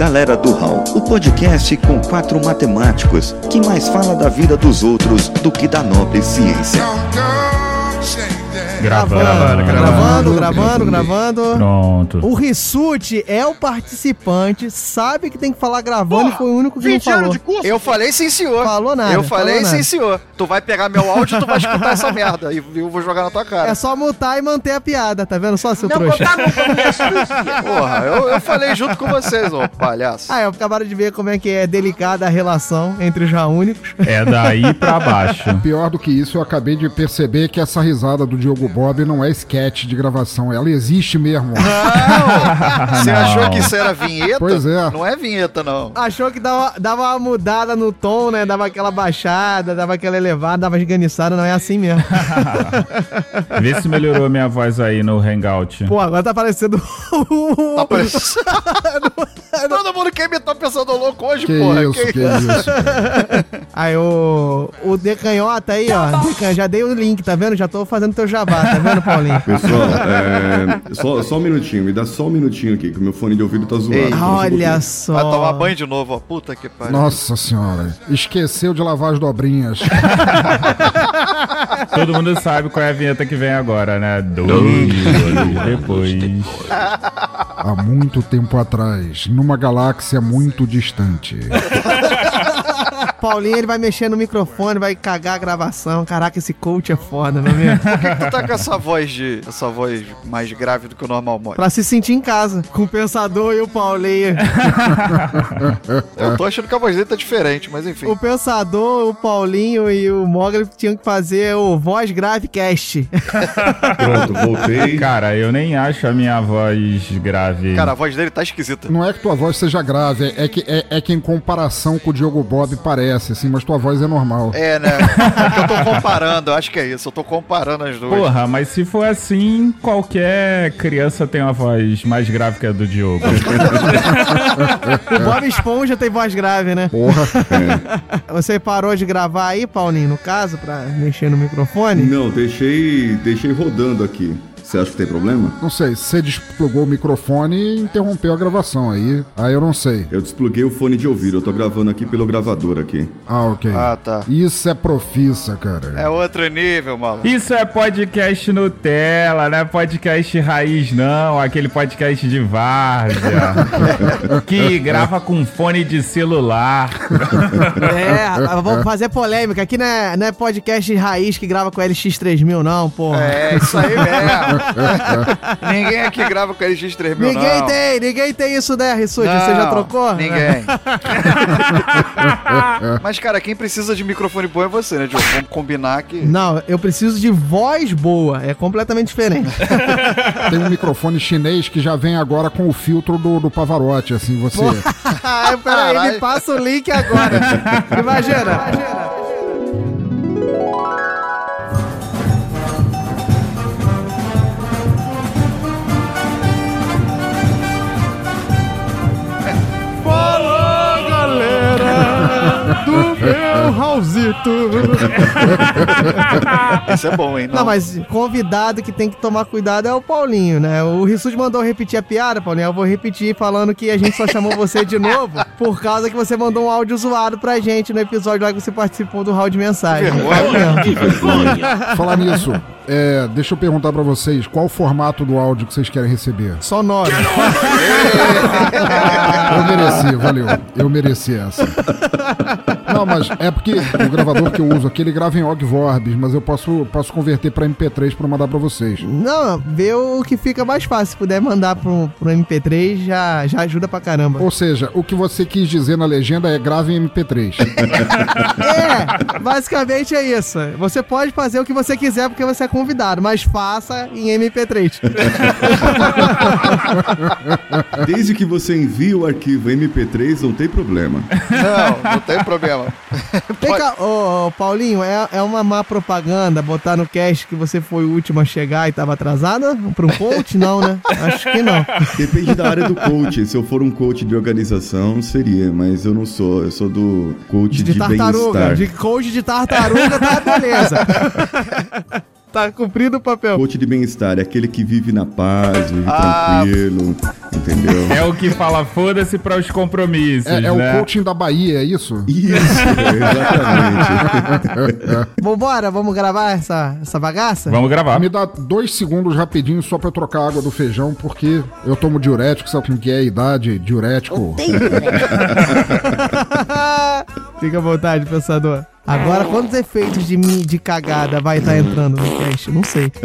Galera do Hall, o podcast com quatro matemáticos que mais fala da vida dos outros do que da nobre ciência. Gravando, Gravando, gravando. gravando, gravando. Pronto. O Rissuti é o participante, sabe que tem que falar gravando e foi o único que não 20 anos falou. de curso? Eu falei sim, senhor. Falou nada, Eu falei sim, senhor. Tu vai pegar meu áudio e tu vai escutar essa merda. E eu vou jogar na tua cara. É só mutar e manter a piada, tá vendo só, seu Não, trouxa? não. Porra, eu, eu falei junto com vocês, ô palhaço. Ah, é, acabaram de ver como é que é delicada a relação entre os já únicos. É daí pra baixo. Pior do que isso, eu acabei de perceber que essa risada do Diogo Bob não é sketch de gravação, ela existe mesmo. Não! Você Não. achou que isso era vinheta? Pois é. Não é vinheta, não. Achou que dava, dava uma mudada no tom, né? Dava aquela baixada, dava aquela elevada, dava esganiçada, não é assim mesmo. Vê se melhorou minha voz aí no Hangout. Pô, agora tá parecendo o... Tá parecendo... Todo mundo quer imitar pensando louco hoje, Que porra. isso, que isso. Aí o, o Decanhota aí, ó. Decan, já dei o link, tá vendo? Já tô fazendo teu jabá, tá vendo, Paulinho? Pessoal, é, só, só um minutinho, me dá só um minutinho aqui, que o meu fone de ouvido tá zoado. Ei, um Olha pouquinho. só. Vai tomar banho de novo, ó. Puta que pariu. Nossa senhora, esqueceu de lavar as dobrinhas. Todo mundo sabe qual é a vinheta que vem agora, né? Dois anos depois. Há muito tempo atrás, numa galáxia muito distante. Paulinho, ele vai mexer no microfone, vai cagar a gravação. Caraca, esse coach é foda, não é mesmo? Por que tu tá com essa voz de. essa voz mais grave do que o normal, mole? pra se sentir em casa, com o Pensador e o Paulinho. Eu tô achando que a voz dele tá diferente, mas enfim. O Pensador, o Paulinho e o Mogli tinham que fazer o Voz Grave Cast. Pronto, voltei. Cara, eu nem acho a minha voz grave. Cara, a voz dele tá esquisita. Não é que tua voz seja grave, é que, é, é que em comparação com o Diogo Bob parece, assim, mas tua voz é normal. É, né? É que eu tô comparando, eu acho que é isso. Eu tô comparando as duas. Porra, mas se for assim, qualquer criança tem uma voz mais grave que a do Diogo. O Bob Esponja tem voz grave, né? Porra, Você parou de gravar aí, Paulinho, no caso, pra mexer no microfone? Não, deixei, deixei rodando aqui. Você acha que tem problema? não sei, você desplugou o microfone e interrompeu a gravação aí. Aí eu não sei. Eu despluguei o fone de ouvido, eu tô gravando aqui pelo gravador aqui. Ah, ok. Ah, tá. Isso é profissa, cara. É outro nível, maluco. Isso é podcast Nutella, não é podcast raiz, não. Aquele podcast de várzea. que grava com fone de celular. É, vamos fazer polêmica. Aqui não é, não é podcast raiz que grava com LX3000, não, porra. É, isso aí mesmo. ninguém aqui grava com LX3000, Ninguém não. tem, ninguém tem isso, né, Rissuti? Você já trocou? Ninguém. Mas, cara, quem precisa de microfone bom é você, né, Diogo? Vamos combinar que. Não, eu preciso de voz boa. É completamente diferente. Tem um microfone chinês que já vem agora com o filtro do, do Pavarotti, assim, você. Peraí, me passa o link agora. Imagina. Fala, Raulzito. Esse é bom, hein? Não, mas convidado que tem que tomar cuidado é o Paulinho, né? O Rissuti mandou repetir a piada, Paulinho. Eu vou repetir falando que a gente só chamou você de novo por causa que você mandou um áudio zoado pra gente no episódio lá que você participou do round de mensagem. Vergonha. Falar nisso, é, deixa eu perguntar pra vocês, qual o formato do áudio que vocês querem receber? Só nove. Eu mereci, valeu. Eu mereci essa. Não, mas é porque o gravador que eu uso aqui, ele grava em OGG Vorbis, mas eu posso, posso converter pra MP3 pra mandar pra vocês. Não, vê o que fica mais fácil. Se puder mandar pro, pro MP3, já, já ajuda pra caramba. Ou seja, o que você quis dizer na legenda é grave em MP3. É, basicamente é isso. Você pode fazer o que você quiser porque você é convidado, mas faça em MP3. Desde que você envie o arquivo MP3, não tem problema. Não, não tem problema. Vem cá, ô, ô, Paulinho, é, é uma má propaganda botar no cast que você foi o último a chegar e tava atrasada? Pra um coach? Não, né? Acho que não. Depende da área do coach. Se eu for um coach de organização, seria, mas eu não sou. Eu sou do coach De, de, tartaruga. De coach de tartaruga, tá beleza. Tá cumprido o papel. Coach de bem-estar é aquele que vive na paz, vive Ah. tranquilo, entendeu? É o que fala foda-se para os compromissos, É, é o né? coaching da Bahia, é isso? Isso, exatamente. Vambora, vamos gravar essa, essa bagaça? Vamos gravar. Me dá dois segundos rapidinho só pra eu trocar a água do feijão, porque eu tomo diurético, sabe como que é a idade? Diurético. Fica à vontade, pensador. Agora, quantos efeitos de, mi- de cagada vai estar entrando no cast? Não sei.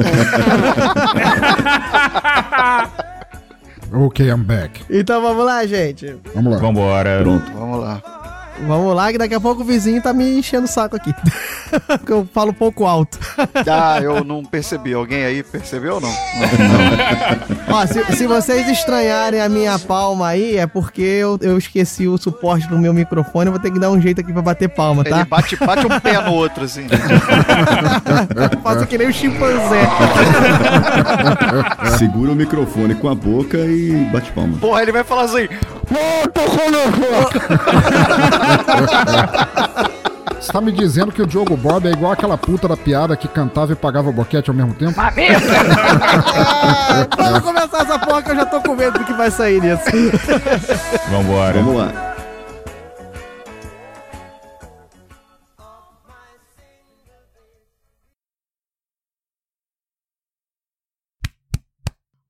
Ok, I'm back. Então vamos lá, gente. Vamos lá. Vambora. Pronto. Vamos lá. Vamos lá, que daqui a pouco o vizinho tá me enchendo o saco aqui. Porque eu falo pouco alto. Ah, eu não percebi. Alguém aí percebeu ou não? Ó, se, se vocês estranharem a minha palma aí, é porque eu, eu esqueci o suporte do meu microfone. Eu vou ter que dar um jeito aqui pra bater palma, Ele tá? bate, bate um pé no outro, assim. Faço que nem o chimpanzé. Segura o microfone com a boca e bate palma. Porra, ele vai falar assim. Você tá me dizendo que o Diogo Bob é igual aquela puta da piada que cantava e pagava boquete ao mesmo tempo? Ah, Vamos começar essa porra que eu já tô com medo do que vai sair nisso. Vambora. Vamos lá.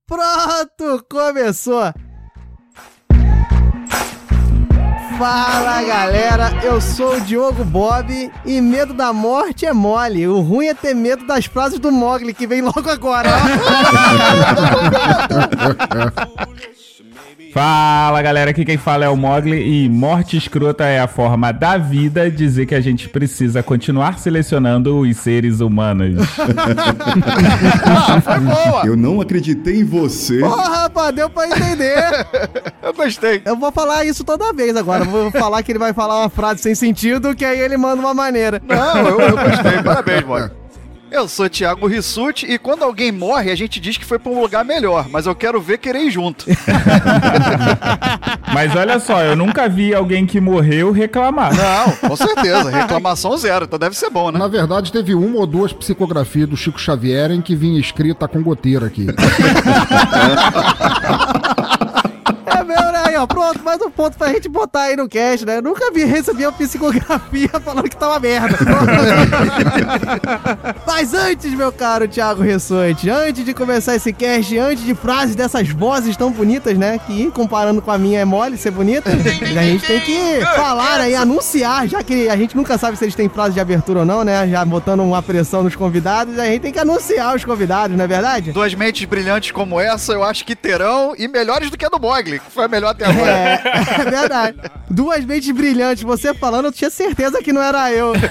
Pronto, começou. Fala galera, eu sou o Diogo Bob e medo da morte é mole. O ruim é ter medo das frases do Mogli que vem logo agora. Fala galera, aqui quem fala é o Mogli e morte escrota é a forma da vida dizer que a gente precisa continuar selecionando os seres humanos. Foi boa! Eu não acreditei em você. Porra, rapaz, deu pra entender. Eu gostei. Eu vou falar isso toda vez agora. Vou falar que ele vai falar uma frase sem sentido, que aí ele manda uma maneira. Não, eu, eu gostei. Parabéns, mano. Eu sou Thiago Rissuti e quando alguém morre, a gente diz que foi pra um lugar melhor, mas eu quero ver querer ir junto. Mas olha só, eu nunca vi alguém que morreu reclamar. Não, com certeza. Reclamação zero, então deve ser bom, né? Na verdade, teve uma ou duas psicografias do Chico Xavier em que vinha escrita com goteira aqui. Pronto, mais um ponto pra gente botar aí no cast, né? Eu nunca vi receber uma psicografia falando que tá uma merda. Mas antes, meu caro Thiago Ressonte, antes de começar esse cast, antes de frases dessas vozes tão bonitas, né? Que comparando com a minha é mole ser bonita, a gente tem que falar aí, anunciar, já que a gente nunca sabe se eles têm frase de abertura ou não, né? Já botando uma pressão nos convidados, a gente tem que anunciar os convidados, não é verdade? Duas mentes brilhantes como essa, eu acho que terão, e melhores do que a do Mogli, que foi a melhor até. É, é verdade. Duas mentes brilhantes, você falando, eu tinha certeza que não era eu.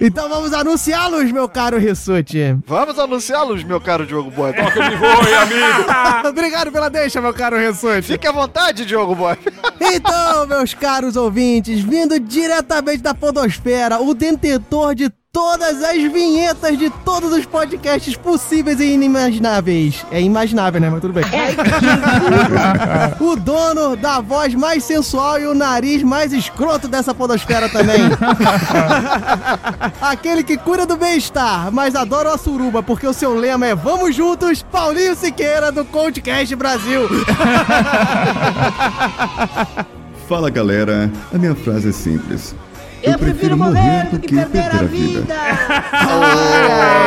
então vamos anunciá-los, meu caro Rissuti. Vamos anunciá-los, meu caro Diogo Boy. Obrigado pela deixa, meu caro Rissuti. Fique à vontade, Diogo Boy. Então, meus caros ouvintes, vindo diretamente da Podosfera, o detentor de todas as vinhetas de todos os podcasts possíveis e inimagináveis. É imaginável, né? Mas tudo bem. o dono da voz mais sensual e o nariz mais escroto dessa podosfera também. Aquele que cura do bem-estar, mas adora a suruba, porque o seu lema é Vamos Juntos, Paulinho Siqueira, do Coachcast Brasil. Fala galera, a minha frase é simples. Eu prefiro morrer do que perder a vida.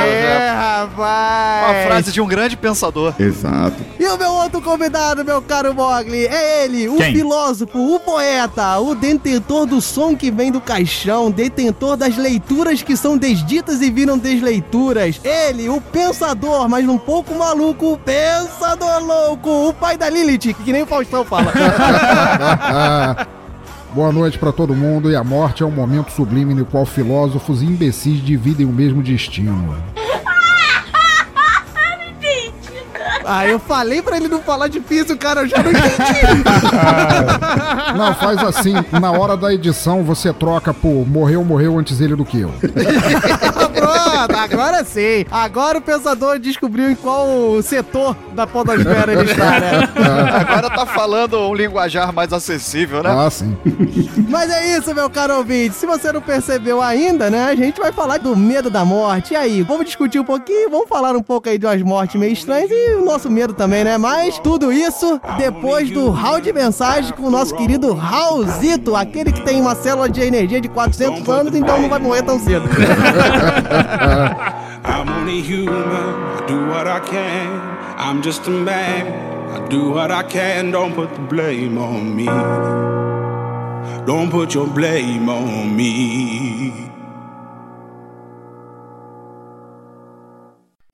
É, rapaz. Uma frase de um grande pensador. Exato. E o meu outro convidado, meu caro Mogli, é ele, o Quem? filósofo, o poeta, o detentor do som que vem do caixão, detentor das leituras que são desditas e viram desleituras. Ele, o pensador, mas um pouco maluco, o pensador louco, o pai da Lilith, que nem o Faustão fala. Boa noite pra todo mundo e a morte é um momento sublime no qual filósofos e imbecis dividem o mesmo destino. Ah, eu falei pra ele não falar difícil, cara, eu já não entendi. Não, faz assim, na hora da edição você troca por morreu, morreu antes ele do que eu. Pronto, agora sim. Agora o pensador descobriu em qual setor da podosfera ele está, né? Agora tá falando um linguajar mais acessível, né? Ah, sim. Mas é isso, meu caro ouvinte. Se você não percebeu ainda, né? A gente vai falar do medo da morte. E aí, vamos discutir um pouquinho, vamos falar um pouco aí de umas mortes meio estranhas e o nosso medo também, né? Mas tudo isso depois do hall de mensagem com o nosso querido Raulzito, aquele que tem uma célula de energia de 400 anos, então não vai morrer tão cedo. I'm only human. I do what I can. I'm just a man. I do what I can. Don't put the blame on me. Don't put your blame on me.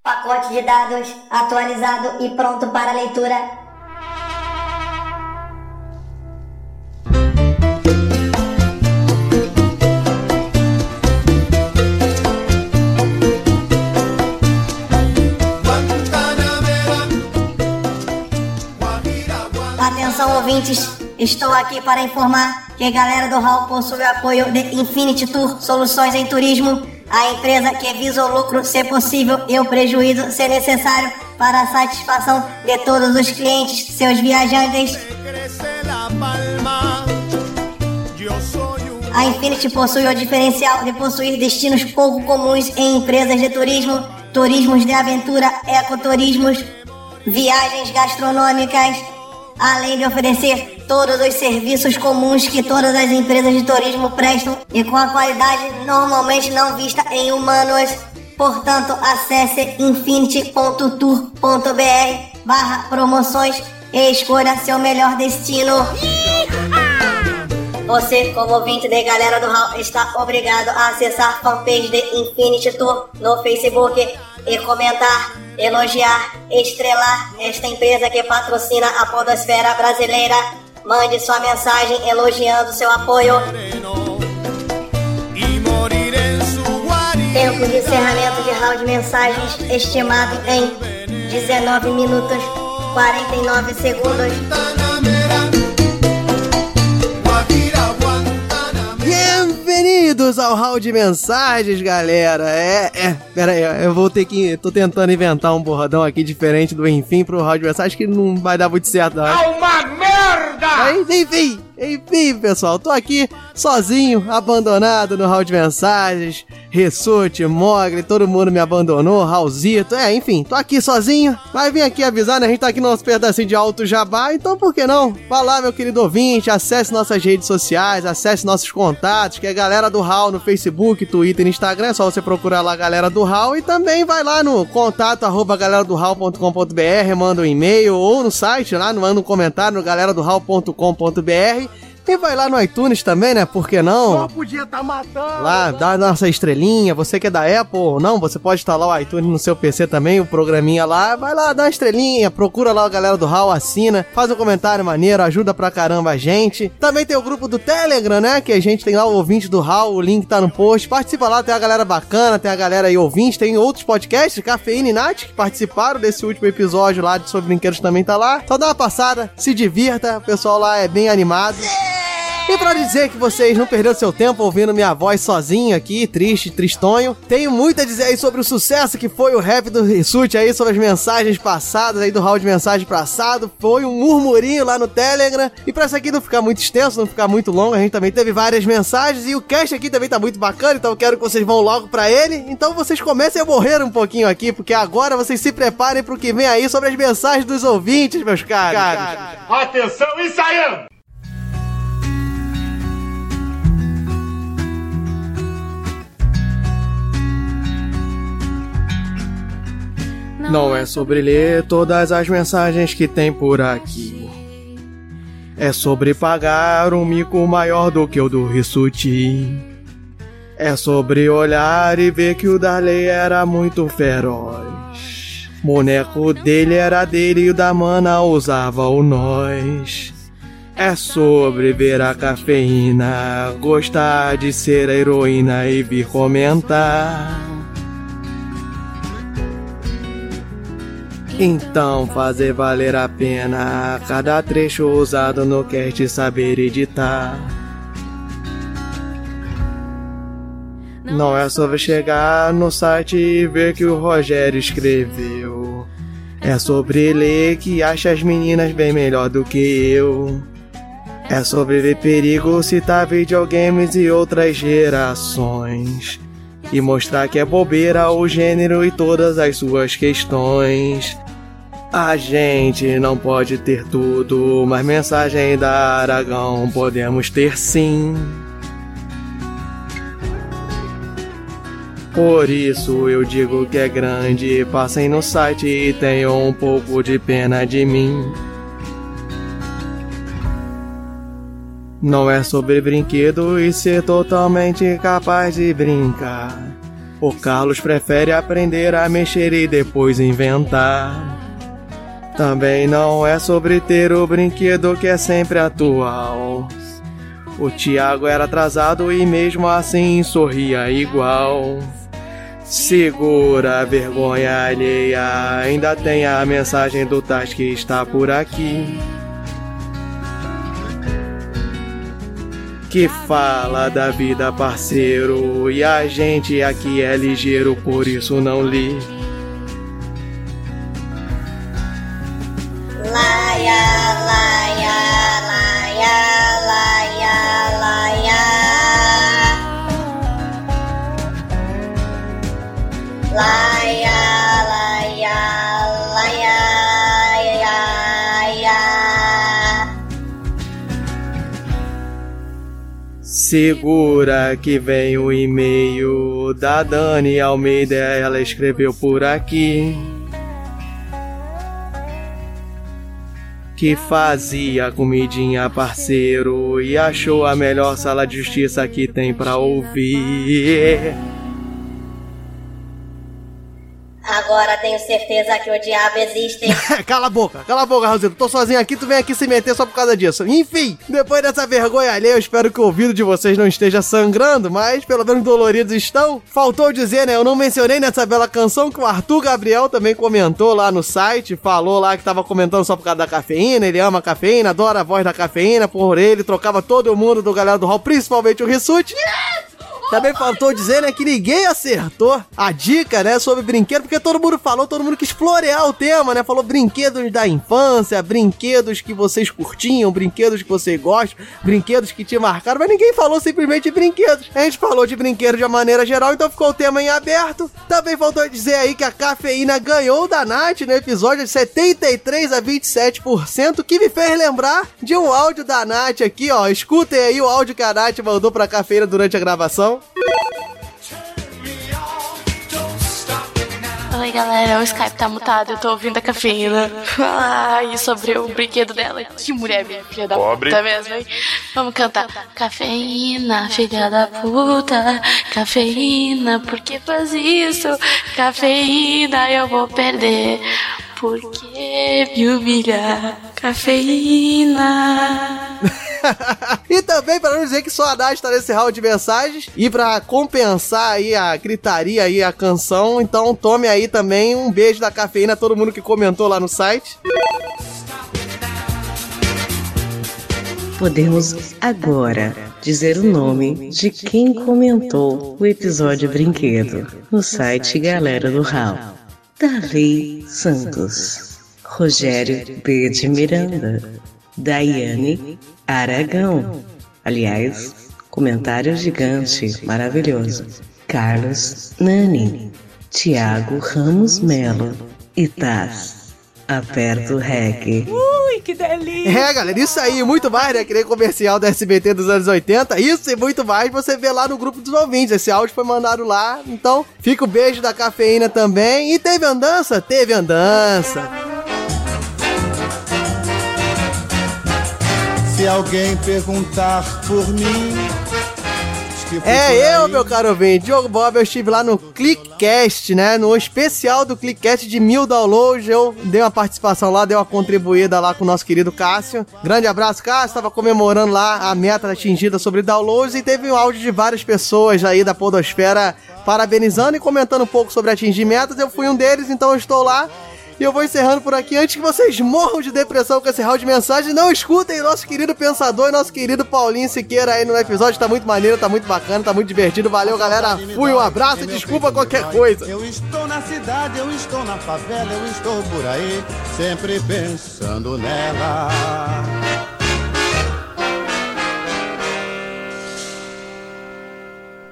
Pacote de dados atualizado e pronto para leitura. Atenção ouvintes, estou aqui para informar que a galera do Hall possui o apoio de Infinity Tour Soluções em Turismo, a empresa que visa o lucro ser possível e o prejuízo ser necessário para a satisfação de todos os clientes, seus viajantes. A Infinity possui o diferencial de possuir destinos pouco comuns em empresas de turismo, turismos de aventura, ecoturismos, viagens gastronômicas, além de oferecer todos os serviços comuns que todas as empresas de turismo prestam e com a qualidade normalmente não vista em humanos. Portanto, acesse infinity.tour.br barra promoções e escolha seu melhor destino. Você, como ouvinte da galera do Hall, está obrigado a acessar a fanpage de Infinity Tour no Facebook e comentar, elogiar, estrelar esta empresa que patrocina a podosfera brasileira. Mande sua mensagem elogiando seu apoio. Tempo de encerramento de round de mensagens estimado em 19 minutos 49 segundos. Bem-vindos ao hall de mensagens, galera. É, é, pera aí, eu vou ter que. Tô tentando inventar um borradão aqui diferente do enfim pro hall de mensagens que não vai dar muito certo, não. É uma merda! Mas, enfim, enfim, pessoal, tô aqui sozinho, abandonado no hall de mensagens. Ressute, Mogli, todo mundo me abandonou, Raulzito, é, enfim, tô aqui sozinho. Mas vim aqui avisar, né? A gente tá aqui no nosso pedacinho de alto jabá, então por que não? Vá lá, meu querido ouvinte, acesse nossas redes sociais, acesse nossos contatos, que é galera do Hall no Facebook, Twitter e Instagram, é só você procurar lá a galera do Hall e também vai lá no contato arroba galera do manda um e-mail ou no site lá, manda um comentário no galera do Hall.com.br e vai lá no iTunes também, né? Por que não? Só podia tá matando. Lá, dá a nossa estrelinha. Você que é da Apple ou não, você pode instalar o iTunes no seu PC também, o programinha lá. Vai lá, dá uma estrelinha, procura lá a galera do HAL, assina, faz um comentário maneiro, ajuda pra caramba a gente. Também tem o grupo do Telegram, né? Que a gente tem lá o ouvinte do HAL, o link tá no post. Participa lá, tem a galera bacana, tem a galera aí ouvinte, tem outros podcasts, Cafeína e Nath, que participaram desse último episódio lá de Sobre Brinquedos também tá lá. Só dá uma passada, se divirta, o pessoal lá é bem animado. E pra dizer que vocês não perderam seu tempo ouvindo minha voz sozinho aqui, triste, tristonho, tenho muito a dizer aí sobre o sucesso que foi o rap do Rissuti aí, sobre as mensagens passadas aí do hall de mensagem passado. Foi um murmurinho lá no Telegram. E pra isso aqui não ficar muito extenso, não ficar muito longo, a gente também teve várias mensagens e o cast aqui também tá muito bacana, então eu quero que vocês vão logo pra ele. Então vocês comecem a morrer um pouquinho aqui, porque agora vocês se preparem pro que vem aí sobre as mensagens dos ouvintes, meus caros. Atenção, ensaiando! Não é sobre ler todas as mensagens que tem por aqui. É sobre pagar um mico maior do que o do Rissuti. É sobre olhar e ver que o Darley era muito feroz. Boneco dele era dele e o da mana usava o nós. É sobre ver a cafeína, gostar de ser a heroína e vir comentar. Então fazer valer a pena cada trecho usado no cast saber editar. Não é sobre chegar no site e ver que o Rogério escreveu. É sobre ler que acha as meninas bem melhor do que eu. É sobre ver perigo, citar videogames e outras gerações. E mostrar que é bobeira o gênero e todas as suas questões. A gente não pode ter tudo, mas mensagem da Aragão podemos ter sim. Por isso eu digo que é grande. Passem no site e tenham um pouco de pena de mim. Não é sobre brinquedo e ser totalmente capaz de brincar. O Carlos prefere aprender a mexer e depois inventar. Também não é sobre ter o brinquedo que é sempre atual. O Tiago era atrasado e mesmo assim sorria igual. Segura a vergonha alheia, ainda tem a mensagem do Tais que está por aqui. Que fala da vida, parceiro, e a gente aqui é ligeiro, por isso não li. Segura que vem o e-mail da Dani Almeida, ela escreveu por aqui. Que fazia comidinha parceiro e achou a melhor sala de justiça que tem pra ouvir. Agora tenho certeza que o diabo existe. cala a boca, cala a boca, Raulzito. Tô sozinho aqui, tu vem aqui se meter só por causa disso. Enfim, depois dessa vergonha alheia, eu espero que o ouvido de vocês não esteja sangrando, mas pelo menos doloridos estão. Faltou dizer, né? Eu não mencionei nessa bela canção que o Arthur Gabriel também comentou lá no site, falou lá que tava comentando só por causa da cafeína, ele ama a cafeína, adora a voz da cafeína, por ele trocava todo mundo do galera do hall, principalmente o Rissuti. Também faltou dizer, né, que ninguém acertou a dica, né, sobre brinquedo, porque todo mundo falou, todo mundo quis florear o tema, né, falou brinquedos da infância, brinquedos que vocês curtiam, brinquedos que você gosta, brinquedos que te marcaram, mas ninguém falou simplesmente de brinquedos. A gente falou de brinquedos de uma maneira geral, então ficou o tema em aberto. Também faltou dizer aí que a cafeína ganhou da Nath no episódio de 73 a 27%, que me fez lembrar de um áudio da Nath aqui, ó. Escutem aí o áudio que a Nath mandou pra cafeína durante a gravação. Oi galera, o Skype tá mutado, eu tô ouvindo a cafeína. Ah, e sobre o brinquedo dela. Que mulher minha filha da Pobre. puta mesmo, hein? Vamos cantar. Cafeína, filha da puta. Cafeína, por que faz isso? Cafeína, eu vou perder. Por que me humilhar? Cafeína. e também para não dizer que só a Nath tá nesse round de mensagens e para compensar aí a gritaria aí a canção, então tome aí também um beijo da cafeína a todo mundo que comentou lá no site. Podemos agora dizer o nome de quem comentou o episódio Brinquedo no site Galera do Hall. Darley Santos, Rogério B. de Miranda, Daiane Aragão. Aliás, comentário gigante, maravilhoso. Carlos Nani, Tiago Ramos Melo e Taz. Aperta o REC. Ui, que delícia. É, galera, isso aí, muito mais, né? Que nem comercial da SBT dos anos 80. Isso e muito mais você vê lá no grupo dos ouvintes. Esse áudio foi mandado lá. Então, fica o beijo da cafeína também. E teve andança? Teve andança. Se alguém perguntar por mim. Que É eu, aí- meu caro ouvinte, Diogo Bob, eu estive lá no Clickcast, né? No especial do Clickcast de mil downloads. Eu dei uma participação lá, dei uma contribuída lá com o nosso querido Cássio. Grande abraço, Cássio. Tava comemorando lá a meta atingida sobre downloads e teve um áudio de várias pessoas aí da Podosfera parabenizando e comentando um pouco sobre atingir metas. Eu fui um deles, então eu estou lá. E eu vou encerrando por aqui. Antes que vocês morram de depressão com esse round de mensagem, não escutem nosso querido pensador e nosso querido Paulinho Siqueira aí no episódio. Tá muito maneiro, tá muito bacana, tá muito divertido. Valeu, galera. Fui, um abraço e desculpa qualquer coisa. Eu estou na cidade, eu estou na favela, eu estou por aí, sempre pensando nela.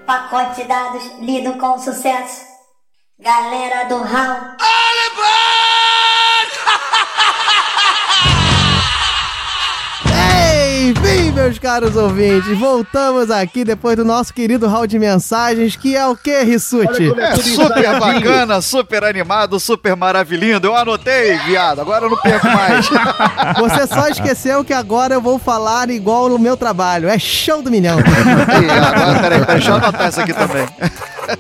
Pacote de dados lido com sucesso. Galera do Raul. Enfim, meus caros ouvintes, voltamos aqui depois do nosso querido hall de mensagens, que é o que, Rissuti? É super bacana, super animado, super maravilhindo. Eu anotei, viado. Agora eu não perco mais. Você só esqueceu que agora eu vou falar igual no meu trabalho. É show do milhão. Agora, peraí, peraí, deixa eu anotar isso aqui também.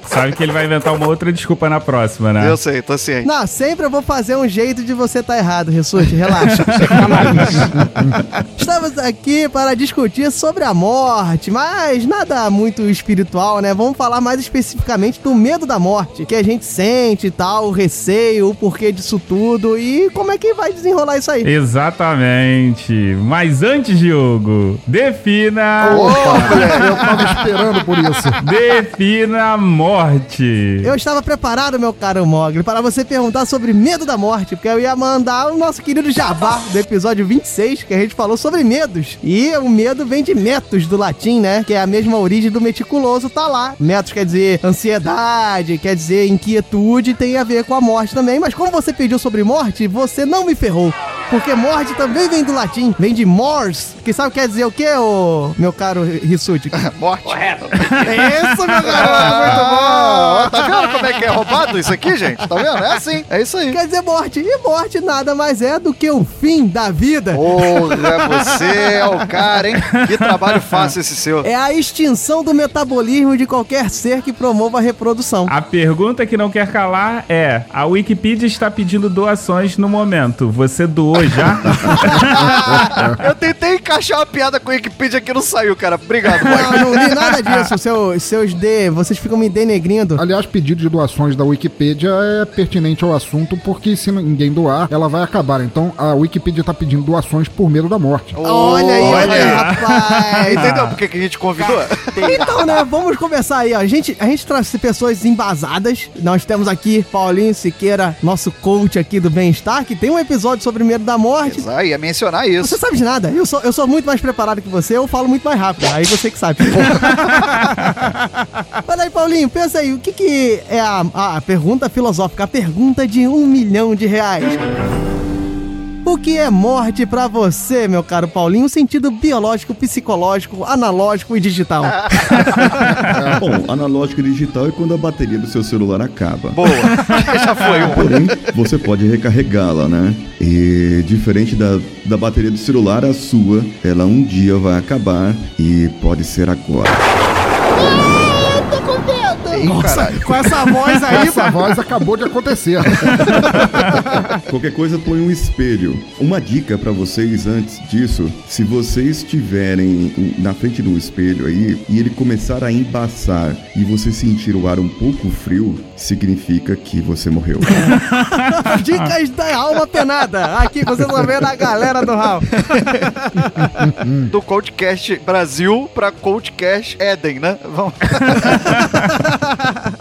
Sabe que ele vai inventar uma outra desculpa na próxima, né? Eu sei, tô ciente. Não, sempre eu vou fazer um jeito de você estar errado, Rissuti, relaxa. Estamos aqui para discutir sobre a morte, mas nada muito espiritual, né? Vamos falar mais especificamente do medo da morte, que a gente sente e tal, o receio, o porquê disso tudo e como é que vai desenrolar isso aí. Exatamente. Mas antes, Diogo, defina. Opa, eu tava esperando por isso. Defina a morte. Eu estava preparado, meu caro Mogli, para você perguntar sobre medo da morte, porque eu ia mandar o nosso querido Jabá do episódio 26, que a gente falou sobre medos. E o medo vem de metos do latim, né? Que é a mesma origem do meticuloso, tá lá. Metos quer dizer ansiedade, quer dizer inquietude, tem a ver com a morte também. Mas como você pediu sobre morte, você não me ferrou. Porque morte também vem do latim, vem de mors, que sabe quer dizer o quê, ô, meu caro Rissuti? Morte. Correto. Isso, meu garoto, muito bom! Ah, tá vendo como é que é roubado isso aqui, gente? Tá vendo? É assim, é isso aí. Quer dizer morte. E morte nada mais é do que o fim da vida. Porra, você é o cara, hein? Que trabalho fácil esse seu. É a extinção do metabolismo de qualquer ser que promova a reprodução. A pergunta que não quer calar é: a Wikipedia está pedindo doações no momento. Você doou já? Eu tentei encaixar uma piada com o Wikipedia que não saiu, cara. Obrigado, Não, Mike. não li nada disso. Seu, seus D, vocês ficam me denegrindo. Aliás, pedido de doações da Wikipédia é pertinente ao assunto, porque se ninguém doar, ela vai acabar. Então a Wikipédia tá pedindo doações por medo da morte. Olha aí, olha aí, rapaz. Entendeu por que que a gente convidou? Então, né, vamos começar aí, ó. A gente, a gente traz pessoas embasadas. Nós temos aqui Paulinho Siqueira, nosso coach aqui do bem-estar, que tem um episódio sobre medo da morte. Ah, ia mencionar isso. Você sabe de nada. Eu sou, eu sou muito mais preparado que você, eu falo muito mais rápido. Aí você que sabe. Olha aí, Paulinho, pensa aí, o que, que é a, a pergunta filosófica, a pergunta de um milhão de reais? O que é morte pra você, meu caro Paulinho? O sentido biológico, psicológico, analógico e digital. Bom, analógico e digital é quando a bateria do seu celular acaba. Boa. Já foi um. Porém, você pode recarregá-la, né? E diferente da, da bateria do celular, a sua, ela um dia vai acabar e pode ser agora. Ih, caralho. Com essa voz aí, Essa voz acabou de acontecer. Qualquer coisa põe um espelho. Uma dica pra vocês antes disso, se vocês estiverem na frente do espelho aí e ele começar a embaçar e você sentir o ar um pouco frio, significa que você morreu. Dicas da alma penada. Aqui você tá vendo a galera do Raul. Do Coachcast Brasil pra Coachcast Eden, né? Vamos.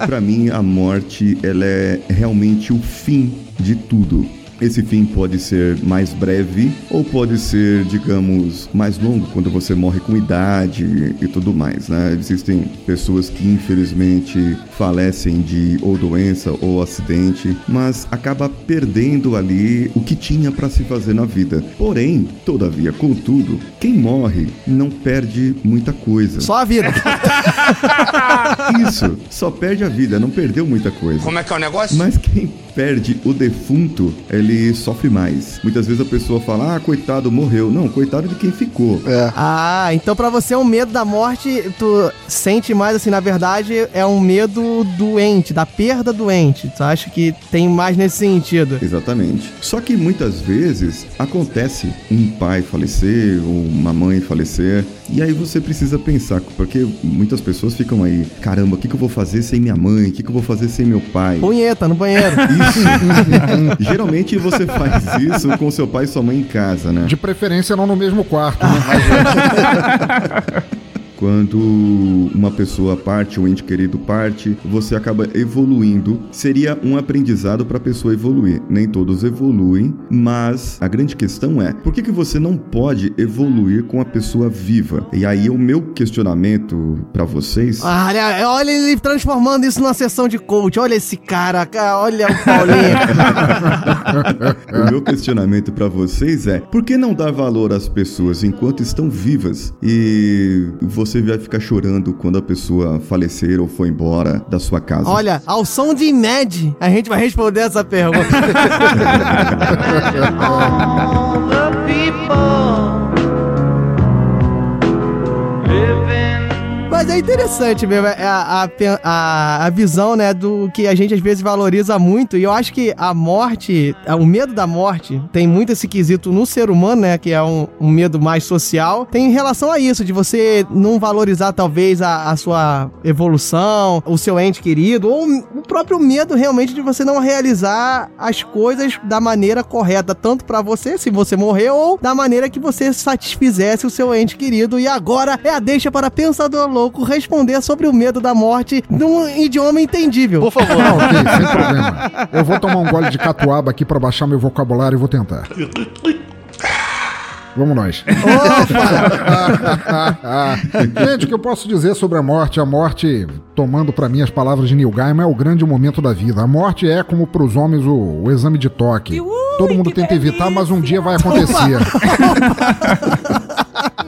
Pra mim, a morte ela é realmente o fim de tudo. Esse fim pode ser mais breve ou pode ser, digamos, mais longo quando você morre com idade e tudo mais, né? Existem pessoas que infelizmente falecem de ou doença ou acidente, mas acaba perdendo ali o que tinha para se fazer na vida. Porém, todavia, contudo, quem morre não perde muita coisa. Só a vida. Isso, só perde a vida, não perdeu muita coisa. Como é que é o negócio? Mas quem perde o defunto, ele sofre mais. Muitas vezes a pessoa fala, ah, coitado, morreu. Não, coitado de quem ficou. É. Ah, então pra você o medo da morte, tu sente mais assim, na verdade, é um medo doente, da perda doente. Tu acha que tem mais nesse sentido? Exatamente. Só que muitas vezes acontece um pai falecer ou uma mãe falecer, e aí você precisa pensar, porque muitas pessoas ficam aí, caramba, o que, que eu vou fazer sem minha mãe? O que, que eu vou fazer sem meu pai? Punheta no banheiro. Geralmente você faz isso com seu pai e sua mãe em casa, né? De preferência não no mesmo quarto, né? Quando uma pessoa parte, um ente querido parte, você acaba evoluindo. Seria um aprendizado para a pessoa evoluir. Nem todos evoluem, mas a grande questão é: por que, que você não pode evoluir com a pessoa viva? E aí o meu questionamento para vocês. Olha, olha ele transformando isso numa sessão de coach. Olha esse cara, cara, olha o Paulinho. o meu questionamento para vocês é: por que não dar valor às pessoas enquanto estão vivas e você vai ficar chorando quando a pessoa falecer ou for embora da sua casa? Olha, ao som de Mad, a gente vai responder essa pergunta. Mas é interessante mesmo é a, a, a, visão, né, do que a gente às vezes valoriza muito. E eu acho que a morte, o medo da morte, tem muito esse quesito no ser humano, né, que é um, um medo mais social. Tem em relação a isso, de você não valorizar talvez a, a sua evolução, o seu ente querido, ou o próprio medo realmente de você não realizar as coisas da maneira correta, tanto para você, se você morrer, ou da maneira que você satisfizesse o seu ente querido. E agora é a deixa para pensador louco responder sobre o medo da morte num idioma entendível. Por favor. Ah, ok, sem problema. Eu vou tomar um gole de catuaba aqui para baixar meu vocabulário e vou tentar. Vamos nós. Gente, o que eu posso dizer sobre a morte? A morte, tomando para mim as palavras de Neil Gaiman, é o grande momento da vida. A morte é, como para os homens, o, o, exame de toque. Todo mundo tenta evitar, mas um dia vai acontecer.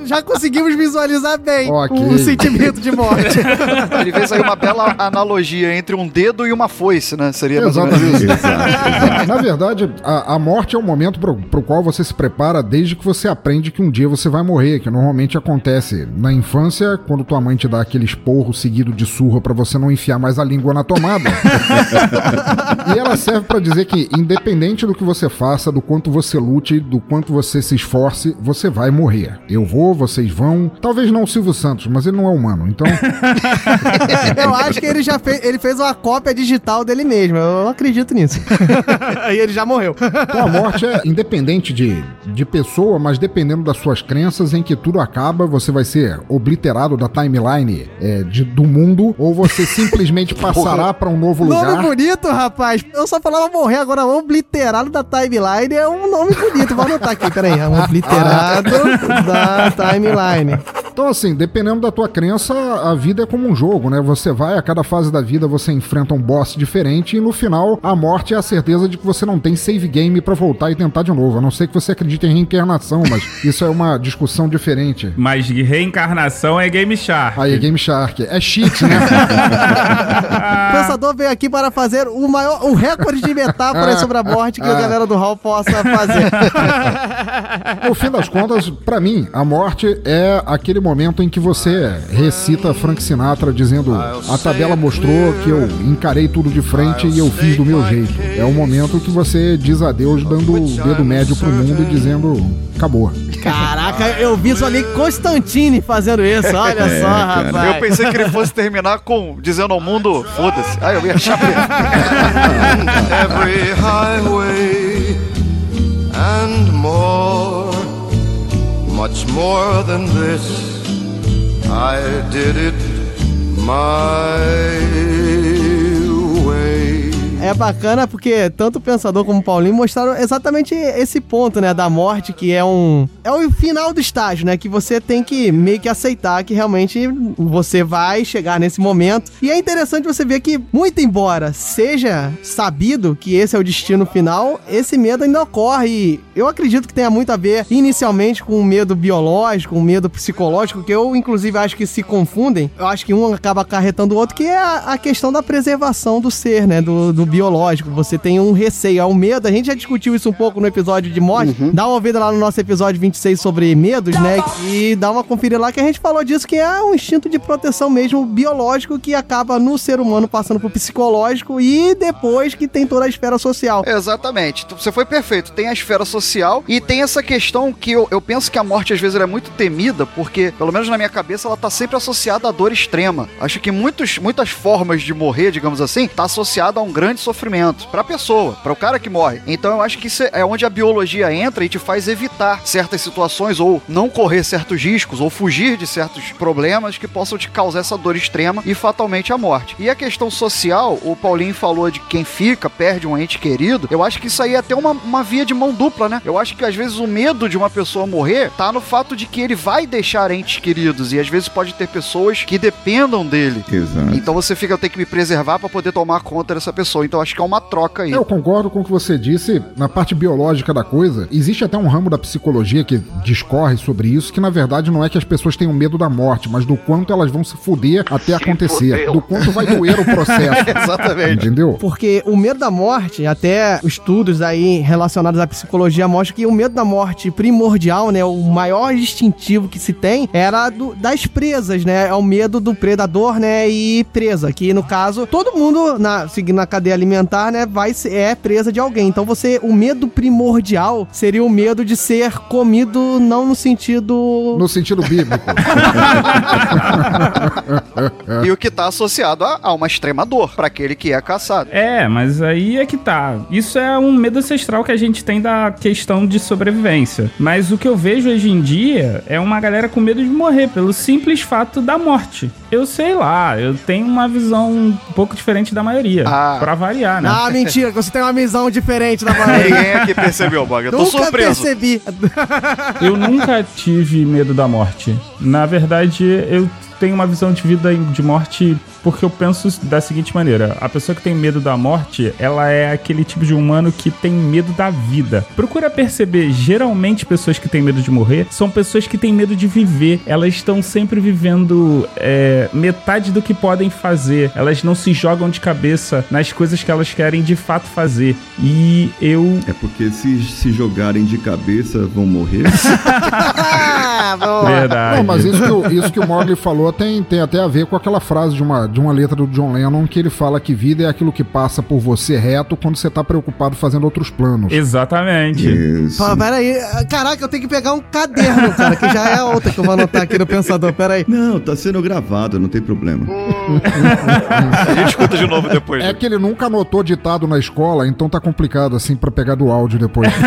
Já conseguimos visualizar bem Ok. o sentimento de morte. Ele fez aí uma bela analogia entre um dedo e uma foice, né? Seria Exatamente. isso. Na verdade, a, a morte é o momento pro, pro qual você se prepara desde que você aprende que um dia você vai morrer, que normalmente acontece na infância, quando tua mãe te dá aquele esporro seguido de surra pra você não enfiar mais a língua na tomada. e ela serve pra dizer que, independente do que você faça, do quanto você lute, do quanto você se esforce, você vai morrer. Eu vou, vocês vão. Talvez não o Silvio Santos, mas ele não é humano, então. Eu acho que ele já fez, ele fez uma cópia digital dele mesmo. Eu acredito nisso. Aí ele já morreu. Então a morte é independente de, de pessoa, mas dependendo das suas crenças, em que tudo acaba, você vai ser obliterado da timeline é, de, do mundo, ou você simplesmente passará pra um novo Nome lugar. bonito, rapaz. Eu só falava morrer, agora obliterado da timeline é um nome bonito. Vou anotar aqui, peraí. É um obliterado da timeline. Então, assim, dependendo da tua crença, a vida é como um jogo, né? Você vai, a cada fase da vida, você enfrenta um boss diferente e no final, a morte é a certeza de que você não tem save game pra voltar e tentar de novo. A não ser que você acredite em reencarnação, mas isso é uma discussão diferente. Mas reencarnação é Game Shark. Aí é Game Shark. É cheat, né? O pensador veio aqui para fazer o maior, o recorde de metáforas sobre a morte que a galera do Hall possa fazer. No fim das contas, pra mim, a morte é aquele momento em que você recita Frank Sinatra dizendo: A tabela mostrou que eu encarei tudo de frente e eu fiz do meu jeito. É o momento que você diz adeus dando o dedo médio pro mundo e dizendo: Acabou. Caraca, eu visualizei Constantine fazendo isso. Olha É, só, rapaz. Eu pensei que ele fosse terminar com dizendo ao mundo, foda-se. Ah, eu ia achar every highway and more, much more than this. I did it my. É bacana porque tanto o Pensador como o Paulinho mostraram exatamente esse ponto, né, da morte, que é um é o final do estágio, né, que você tem que meio que aceitar que realmente você vai chegar nesse momento. E é interessante você ver que muito embora seja sabido que esse é o destino final, esse medo ainda ocorre. E eu acredito que tenha muito a ver inicialmente com o medo biológico, um medo psicológico, que eu inclusive acho que se confundem. Eu acho que um acaba acarretando o outro, que é a, a questão da preservação do ser, né, do, do biológico. Você tem um receio, é um medo. A gente já discutiu isso um pouco no episódio de morte. Dá uma ouvida lá no nosso episódio 26 sobre medos, né? E dá uma conferida lá que a gente falou disso, que é um instinto de proteção mesmo biológico que acaba no ser humano passando pro psicológico e depois que tem toda a esfera social. Exatamente. Você foi perfeito. Tem a esfera social e tem essa questão que eu, eu penso que a morte às vezes ela é muito temida, porque, pelo menos na minha cabeça, ela tá sempre associada à dor extrema. Acho que muitos, muitas formas de morrer, digamos assim, tá associada a um grande sofrimento pra pessoa, para o cara que morre. Então eu acho que isso é onde a biologia entra e te faz evitar certas situações ou não correr certos riscos ou fugir de certos problemas que possam te causar essa dor extrema e fatalmente a morte. E a questão social, o Paulinho falou de quem fica, perde um ente querido, eu acho que isso aí é até uma, uma via de mão dupla, né? Eu acho que às vezes o medo de uma pessoa morrer tá no fato de que ele vai deixar entes queridos e às vezes pode ter pessoas que dependam dele. Exato. Então você fica, eu tenho que me preservar para poder tomar conta dessa pessoa. Então acho que é uma troca aí. Eu concordo com o que você disse na parte biológica da coisa. Existe até um ramo da psicologia que discorre sobre isso, que na verdade não é que as pessoas tenham medo da morte, mas do quanto elas vão se fuder até acontecer. fudeu. Do quanto vai doer o processo. Exatamente. Entendeu? Porque o medo da morte, até estudos aí relacionados à psicologia mostram que o medo da morte primordial, né, o maior instintivo que se tem era do- das presas, né? É o medo do predador, né, e presa, que no caso todo mundo na seguindo a cadeia alimentar, né, vai ser é presa de alguém. Então você o medo primordial seria o medo de ser comido não no sentido No sentido bíblico. E o que tá associado a, a uma extrema dor para aquele que é caçado. É, mas aí é que tá. Isso é um medo ancestral que a gente tem da questão de sobrevivência. Mas o que eu vejo hoje em dia é uma galera com medo de morrer pelo simples fato da morte. Eu sei lá, eu tenho uma visão um pouco diferente da maioria. Ah. Pra variar, né? Ah, mentira, você tem uma visão diferente da maioria. Ninguém aqui percebeu, Bog. Eu tô Nunca surpreso. percebi. Eu nunca tive medo da morte. Na verdade, eu tenho uma visão de vida e de morte porque eu penso da seguinte maneira: a pessoa que tem medo da morte, ela é aquele tipo de humano que tem medo da vida. Procura perceber, geralmente pessoas que têm medo de morrer são pessoas que têm medo de viver. Elas estão sempre vivendo é, metade do que podem fazer. Elas não se jogam de cabeça nas coisas que elas querem de fato fazer. E eu É porque se se jogarem de cabeça vão morrer. Ah, boa. Verdade. Não, mas isso que, o, isso que o Mogli falou tem, tem até a ver com aquela frase de uma, de uma letra do John Lennon que ele fala que vida é aquilo que passa por você reto quando você tá preocupado fazendo outros planos. Exatamente. Isso. Pô, peraí. Caraca, eu tenho que pegar um caderno, cara, que já é outra que eu vou anotar aqui no pensador. Peraí. Não, tá sendo gravado, não tem problema. A gente escuta de novo depois. É que ele nunca anotou ditado na escola, então tá complicado assim pra pegar do áudio depois.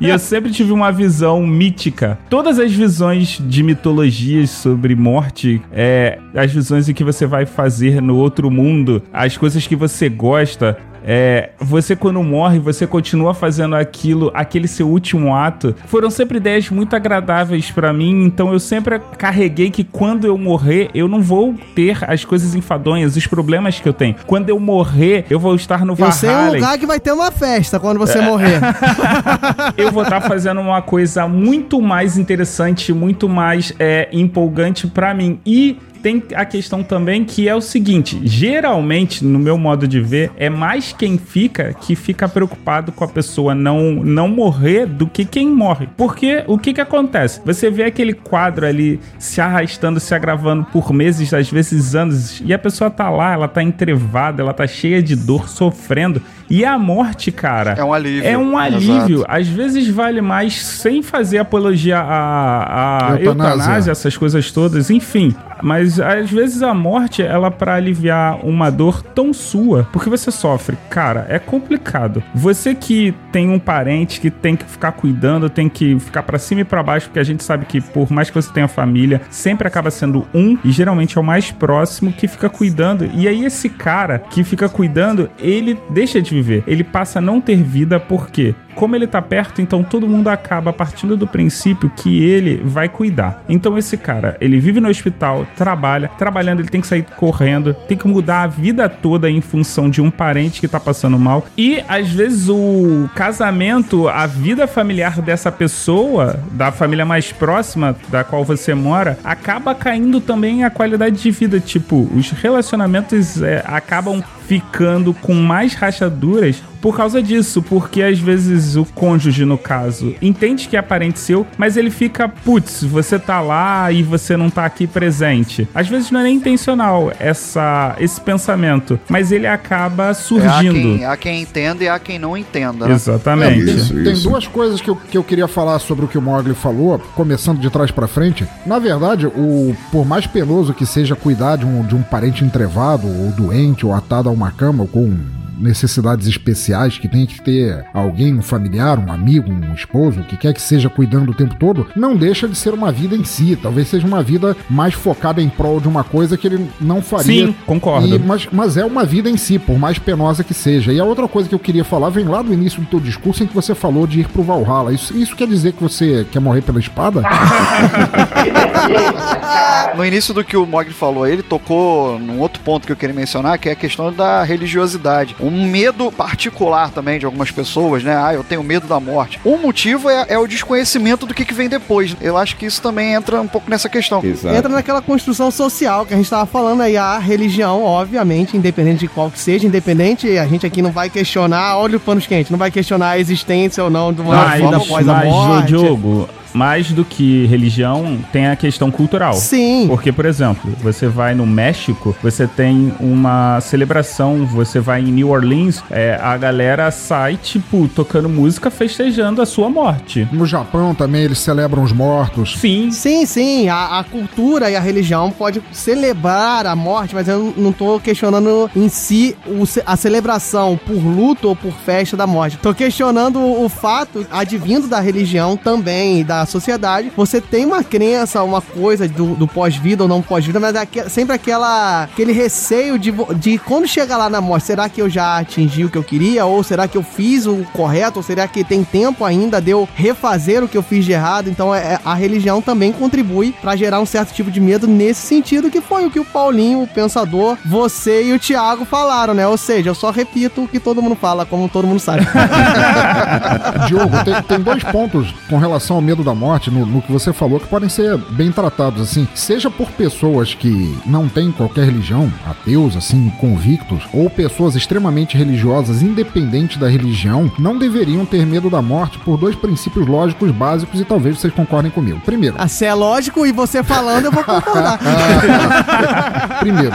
E eu sempre tive uma visão mítica. Todas as visões de mitologias sobre morte, é, as visões em que você vai fazer no outro mundo, as coisas que você gosta. É, você quando morre, você continua fazendo aquilo, aquele seu último ato. Foram sempre ideias muito agradáveis pra mim, então eu sempre carreguei que quando eu morrer, eu não vou ter as coisas enfadonhas, os problemas que eu tenho. Quando eu morrer, eu vou estar no Eu sei um Valhalla. lugar que vai ter uma festa quando você morrer. eu vou estar fazendo uma coisa muito mais interessante, muito mais é, empolgante pra mim. E tem a questão também que é o seguinte: geralmente, no meu modo de ver, é mais quem fica que fica preocupado com a pessoa não, não morrer do que quem morre. Porque o que que acontece? Você vê aquele quadro ali se arrastando, se agravando por meses, às vezes anos, e a pessoa tá lá, ela tá entrevada, ela tá cheia de dor, sofrendo. E a morte, cara. É um alívio. É um alívio. Exato. Às vezes vale mais sem fazer apologia à, à Eutanásia. eutanásia, essas coisas todas, enfim. Mas às vezes a morte, ela pra aliviar uma dor tão sua, porque você sofre, cara, é complicado. Você que tem um parente que tem que ficar cuidando, tem que ficar pra cima e pra baixo, porque a gente sabe que por mais que você tenha família, sempre acaba sendo um e geralmente é o mais próximo que fica cuidando. E aí esse cara que fica cuidando, ele deixa de viver. Ele passa a não ter vida porque como ele tá perto, então todo mundo acaba partindo do princípio que ele vai cuidar. Então esse cara, ele vive no hospital, trabalha, trabalhando ele tem que sair correndo, tem que mudar a vida toda em função de um parente que tá passando mal. E às vezes o casamento, a vida familiar dessa pessoa, da família mais próxima da qual você mora, acaba caindo também a qualidade de vida. Tipo, os relacionamentos é, acabam ficando com mais rachaduras por causa disso, porque às vezes o cônjuge, no caso, entende que é parente seu, mas ele fica, putz, você tá lá e você não tá aqui presente. Às vezes não é nem intencional essa, esse pensamento, mas ele acaba É, há, surgindo. quem, há quem entenda e há quem não entenda. né? Exatamente. tem, Isso, tem isso. duas coisas que eu, que eu queria falar sobre o que o Mogli falou, começando de trás pra frente. Na verdade, o por mais penoso que seja cuidar de um, de um parente entrevado, ou doente, ou atado a uma cama, ou com necessidades especiais, que tem que ter alguém, um familiar, um amigo, um esposo, o que quer que seja cuidando o tempo todo, não deixa de ser uma vida em si. Talvez seja uma vida mais focada em prol de uma coisa que ele não faria. Sim, concordo. E- mas, mas é uma vida em si, por mais penosa que seja. E a outra coisa que eu queria falar vem lá do início do teu discurso em que você falou de ir pro Valhalla. Isso, isso quer dizer que você quer morrer pela espada? No início do que o Mogli falou, ele tocou num outro ponto que eu queria mencionar, que é a questão da religiosidade. Um medo particular também de algumas pessoas, né? Ah, eu tenho medo da morte. Um motivo é, é o desconhecimento do que, que vem depois. Eu acho que isso também entra um pouco nessa questão. Exato. Entra naquela construção social que a gente tava falando aí, a religião, obviamente, independente de qual que seja, independente, a gente aqui não vai questionar, olha o panos quentes, não vai questionar a existência ou não de uma Mas, vida após a mas, morte. Diogo, mais do que religião, tem a questão cultural. Sim. Porque, por exemplo, você vai no México, você tem uma celebração, você vai em New Orleans, é, a galera sai, tipo, tocando música, festejando a sua morte. No Japão também eles celebram os mortos. Sim. Sim, sim, a, a cultura e a religião pode celebrar a morte, mas eu não tô questionando em si o a celebração por luto ou por festa da morte. Tô questionando o, fato, advindo da religião também e da sociedade, você tem uma crença, uma coisa do, do pós-vida ou não pós-vida, mas é aque- sempre aquela, aquele receio de, de quando chega lá na morte, será que eu já atingi o que eu queria? Ou será que eu fiz o correto? Ou será que tem tempo ainda de eu refazer o que eu fiz de errado? Então é, é- a religião também contribui pra gerar um certo tipo de medo nesse sentido, que foi o que o Paulinho, o pensador, você e o Thiago falaram, né? Ou seja, eu só repito o que todo mundo fala, como todo mundo sabe. Diogo, tem, tem dois pontos com relação ao medo da morte no, no que você falou que podem ser bem tratados, assim. Seja por pessoas que não têm qualquer religião, ateus, assim, convictos, ou pessoas extremamente religiosas, independente da religião, não deveriam ter medo da morte por dois princípios lógicos básicos e talvez vocês concordem comigo. Primeiro, Ah, se é lógico e você falando, eu vou concordar. Primeiro,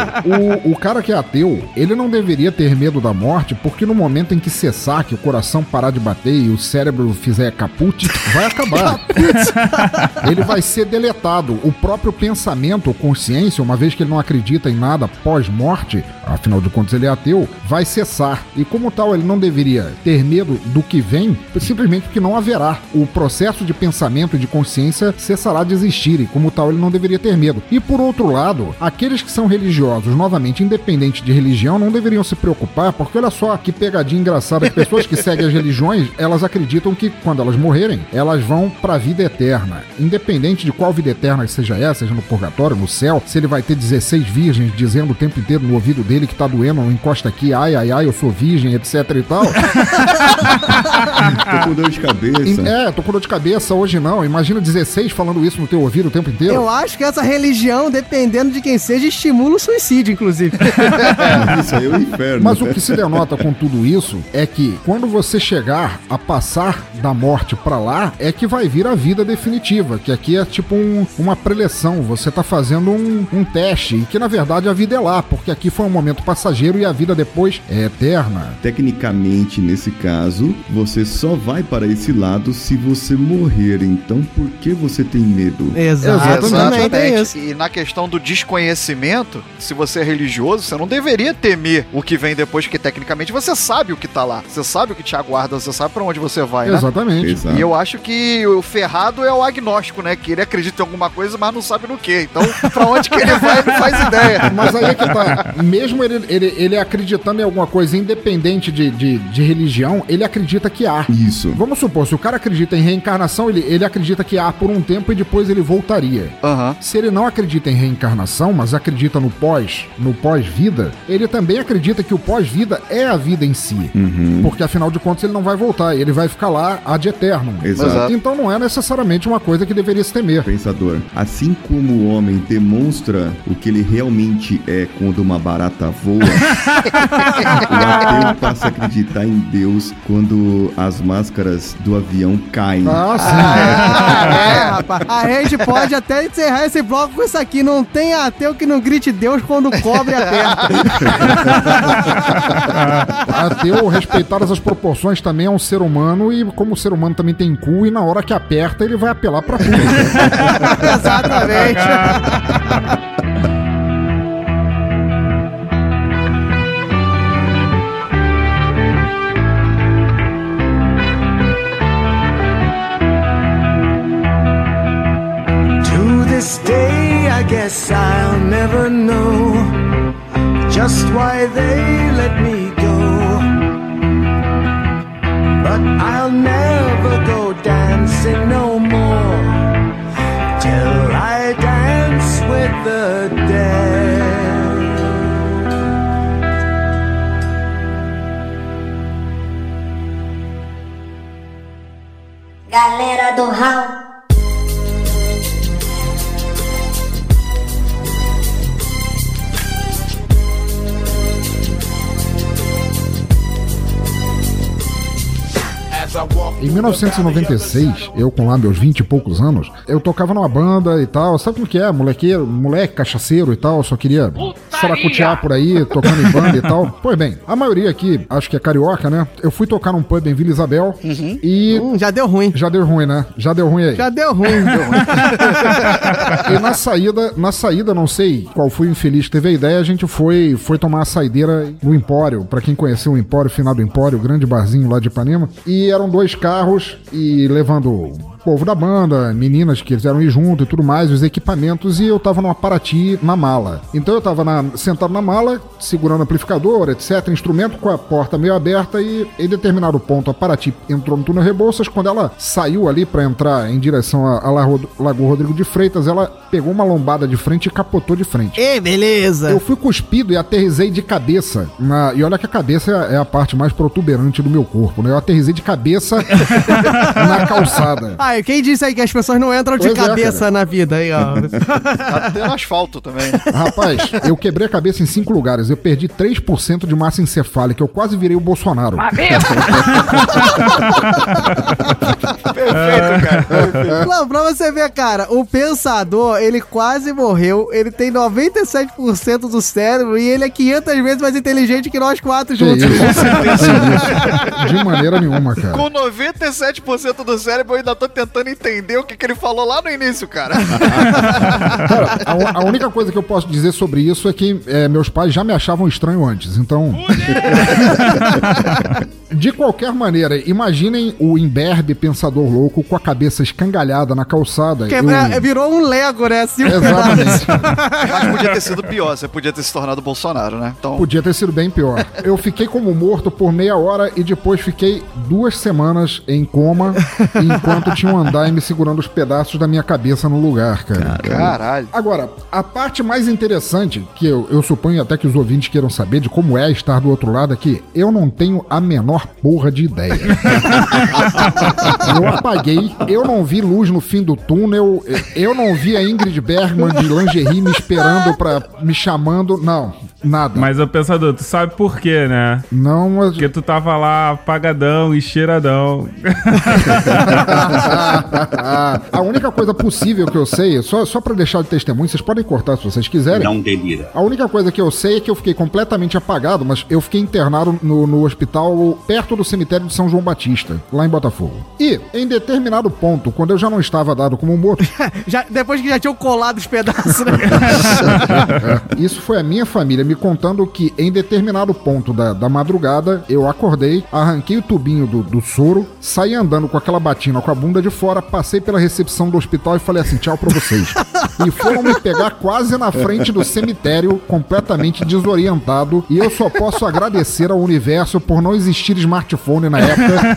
o, o cara que é ateu, ele não deveria ter medo da morte, porque no momento em que cessar, que o coração parar de bater e o cérebro fizer caput, vai acabar. ele vai ser deletado. O próprio pensamento consciência, uma vez que ele não acredita em nada pós-morte, afinal de contas ele é ateu, vai cessar. E como tal, ele não deveria ter medo do que vem, simplesmente porque não haverá. O processo de pensamento e de consciência cessará de existir, e como tal, ele não deveria ter medo. E por outro lado, aqueles que são religiosos, novamente, independente de religião, não deveriam se preocupar, porque olha só que pegadinha engraçada. As pessoas que seguem as religiões, elas acreditam que quando elas morrerem, elas vão pra vida eterna. Independente de qual vida eterna seja essa, seja no purgatório, no céu, se ele vai ter 16 virgens dizendo o tempo inteiro no ouvido dele que tá doendo, não encosta aqui, ai, ai, ai, eu sou virgem, etc e tal. Tô com dor de cabeça. É, tô com dor de cabeça hoje não. Imagina 16 falando isso no teu ouvido o tempo inteiro. Eu acho que essa religião, dependendo de quem seja, estimula o suicídio, inclusive. Isso aí é o inferno. Mas o que se denota com tudo isso é que quando você chegar a passar da morte pra lá, é que vai vir a vida definitiva, que aqui é tipo um- uma preleção, você tá fazendo um, um teste, e que na verdade a vida é lá, porque aqui foi um momento passageiro e a vida depois é eterna. Tecnicamente, nesse caso, você só vai para esse lado se você morrer. Então, por que você tem medo? Também tem isso. E na questão do desconhecimento, se você é religioso, você não deveria temer o que vem depois, porque tecnicamente você sabe o que tá lá. Você sabe o que te aguarda, você sabe pra onde você vai, né? Exatamente. Exato. E eu acho que o ferrado é o agnóstico, né? Que ele acredita em alguma coisa, mas não sabe no que. Então, pra onde que ele vai, ele não faz ideia. Mas aí é que tá. Mesmo ele, ele, ele acreditando em alguma coisa, independente de, de, de religião, ele acredita que há. Isso. Vamos supor, se o cara acredita em reencarnação, ele, ele acredita que há por um tempo e depois ele voltaria. Aham. Se ele não acredita em reencarnação, mas acredita no pós, no pós-vida, ele também acredita que o pós-vida é a vida em si. Uhum. Porque afinal de contas ele não vai voltar, ele vai ficar lá ad eterno. Exato. Então não é necessariamente uma coisa que deveria se temer. Pensador, assim como o homem demonstra o que ele realmente é quando uma barata voa, o ateu passa a acreditar em Deus quando as máscaras do avião caem. Ah, sim. É, rapaz. A gente pode até encerrar esse bloco com isso aqui. Não tem ateu que não grite Deus quando cobre aperta. Ateu, respeitadas as proporções, também é um ser humano e como o ser humano também tem cu e na hora que aperta ele vai apelar pra tudo. Exatamente. just why they let me go. But I'll never go dancing no more till I dance with the dead. Galera do Hall. Em 1996, eu com lá meus 20 e poucos anos, eu tocava numa banda e tal. Sabe como que é? Molequeiro, moleque, cachaceiro e tal. Só queria saracutear por aí, tocando em banda e tal. Pois bem, a maioria aqui, acho que é carioca, né? Eu fui tocar num pub em Vila Isabel e. Hum, já deu ruim. Já deu ruim, né? Já deu ruim aí. Já deu ruim. E na saída, na saída, não sei qual foi o infeliz que teve a ideia, a gente foi, foi tomar a saideira no Empório. Pra quem conheceu o Empório, final do Empório, o grande barzinho lá de Ipanema. E dois carros e levando povo da banda, meninas que quiseram ir junto e tudo mais, os equipamentos, e eu tava numa Paraty na mala. Então eu tava na- sentado na mala, segurando amplificador, etc, instrumento com a porta meio aberta e em determinado ponto a Paraty entrou no túnel Rebouças, quando ela saiu ali pra entrar em direção a, a Lago Lagoa Rodrigo de Freitas, ela pegou uma lombada de frente e capotou de frente. Ê, beleza. Eu fui cuspido e aterrisei de cabeça. Na... E olha que a cabeça é a parte mais protuberante do meu corpo, né? Eu aterrisei de cabeça na calçada. Ah, quem disse aí que as pessoas não entram de Pois é, cabeça cara. na vida aí, ó. Até no asfalto também. Rapaz, eu quebrei a cabeça em cinco lugares. Eu perdi 3% de massa encefálica. Eu quase virei o Bolsonaro. Perfeito, cara. Não, pra você ver, cara, o pensador, ele quase morreu, ele tem 97% do cérebro e ele é 500 vezes mais inteligente que nós quatro Que juntos. isso? Que isso? De maneira nenhuma, cara. Com 97% do cérebro, eu ainda tô tentando entender o que, que ele falou lá no início, cara. Cara, a, a única coisa que eu posso dizer sobre isso é que é, meus pais já me achavam estranho antes, então. De qualquer maneira, imaginem o imberbe pensador louco com a cabeça escangalhada na calçada. Quebra- Eu- Virou um Lego, né? Assim, Exatamente. Mas podia ter sido pior, você podia ter se tornado Bolsonaro, né? Então, Podia ter sido bem pior. Eu fiquei como morto por meia hora e depois fiquei duas semanas em coma enquanto tinha um andaime segurando os pedaços da minha cabeça no lugar, cara. caralho. Agora, a parte mais interessante, que eu, eu suponho até que os ouvintes queiram saber de como é estar do outro lado, é que eu não tenho a menor porra de ideia. eu apaguei, eu não vi luz no fim do túnel, eu não vi a Ingrid Bergman de lingerie me esperando pra. me chamando. Não, nada. Mas, ô pensador, tu sabe por quê, né? Não, mas. Porque tu tava lá apagadão e cheiradão. a única coisa possível que eu sei, só, só pra deixar de testemunho, vocês podem cortar se vocês quiserem. Não delira. A única coisa que eu sei é que eu fiquei completamente apagado, mas eu fiquei internado no, no hospital perto do cemitério de São João Batista, lá em Botafogo. E, em determinado ponto, quando eu já não estava dado como morto, já, depois que já tinham colado os pedaços, né? isso foi a minha família me contando que, em determinado ponto da, da madrugada, eu acordei, arranquei o tubinho do, do soro, saí andando com aquela batina com a bunda de fora, passei pela recepção do hospital e falei assim: tchau pra vocês. E foram me pegar quase na frente do cemitério, completamente desorientado. E eu só posso agradecer ao universo por não existir smartphone na época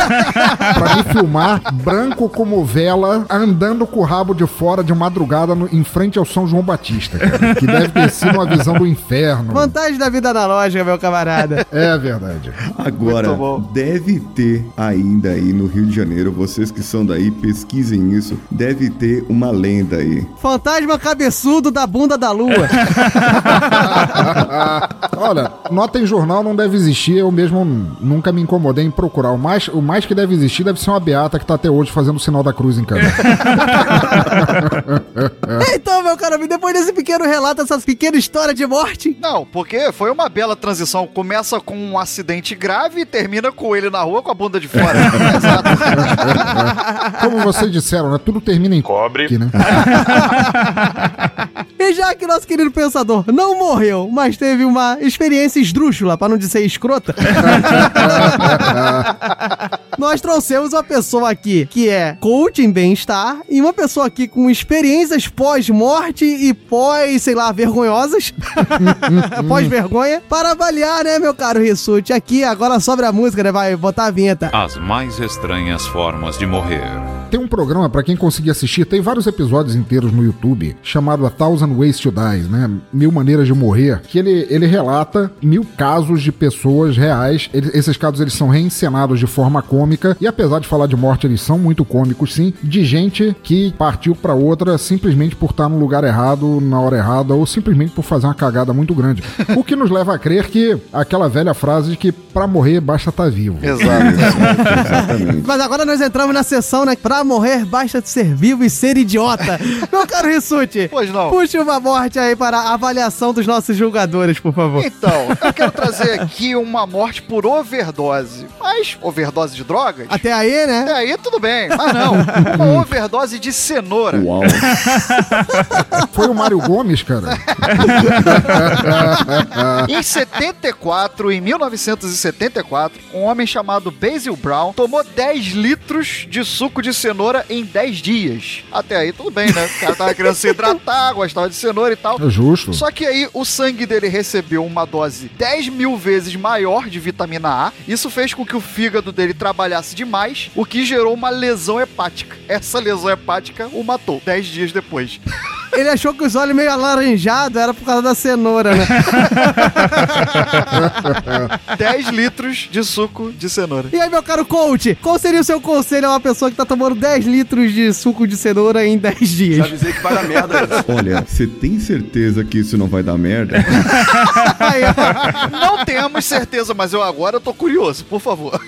pra me filmar branco como vela, andando com o rabo de fora de madrugada no- em frente ao São João Batista, cara, que deve ter sido uma visão do inferno. Vantagem da vida analógica, meu camarada. É verdade. Agora, deve ter ainda aí no Rio de Janeiro, vocês que são daí, pesquisem isso, deve ter uma lenda aí. Fantasma cabeçudo da bunda da lua. Olha, nota em jornal não deve existir, eu mesmo nunca me incomodei em procurar. O mais, o mais que deve existir deve ser uma beata que tá até hoje fazendo o sinal da cruz em casa. então, meu caro depois desse pequeno relato, essa pequena história de morte. Não, porque foi uma bela transição. Começa com um acidente grave e termina com ele na rua com a bunda de fora. Exato. Como vocês disseram, né? Tudo termina em cobre. Aqui, né? E já que nosso querido pensador não morreu, mas teve uma experiência esdrúxula, pra não dizer escrota, nós trouxemos uma pessoa aqui que é coach em bem-estar e uma pessoa aqui com experiências pós-morte e pós, sei lá, vergonhosas, pós-vergonha, para avaliar, né, meu caro Rissuti? Aqui, agora sobre a música, né? Vai botar a vinheta. As mais estranhas formas de morrer. Tem um programa, pra quem conseguir assistir, tem vários episódios inteiros no YouTube, chamado A Thousand Ways to Die, né? Mil Maneiras de Morrer, que ele, ele relata mil casos de pessoas reais. Ele- esses casos eles são reencenados de forma cômica, e apesar de falar de morte, eles são muito cômicos, sim, de gente que partiu pra outra simplesmente por estar no lugar errado, na hora errada, ou simplesmente por fazer uma cagada muito grande. O que nos leva a crer que aquela velha frase de que pra morrer basta estar vivo. Exatamente. Mas agora nós entramos na sessão, né? Pra morrer basta ser vivo e ser idiota. Meu caro Rissuti, Pois não. puxe uma morte aí para a avaliação dos nossos julgadores, por favor. Então, eu quero trazer aqui uma morte por overdose. Mas overdose de drogas? Até aí, né? Até aí tudo bem. Mas não. Uma overdose de cenoura. Uau. Foi o Mário Gomes, cara. Em 74, em 1974, um homem chamado Basil Brown tomou 10 litros de suco de cenoura em 10 dias. Até aí tudo bem, né? O cara tava querendo se hidratar, gostava de cenoura e tal. É justo. Só que aí o sangue dele recebeu uma dose 10 mil vezes maior de vitamina A. Isso fez com que o fígado dele trabalhasse demais, o que gerou uma lesão hepática. Essa lesão hepática o matou 10 dias depois. Ele achou que os olhos meio alaranjados era por causa da cenoura, né? 10 litros de suco de cenoura. E aí, meu caro coach, qual seria o seu conselho a uma pessoa que tá tomando 10 litros de suco de cenoura em 10 dias? avisei que vai dar merda. Olha, você tem certeza que isso não vai dar merda? Aí. Não temos certeza, mas eu agora eu tô curioso, por favor.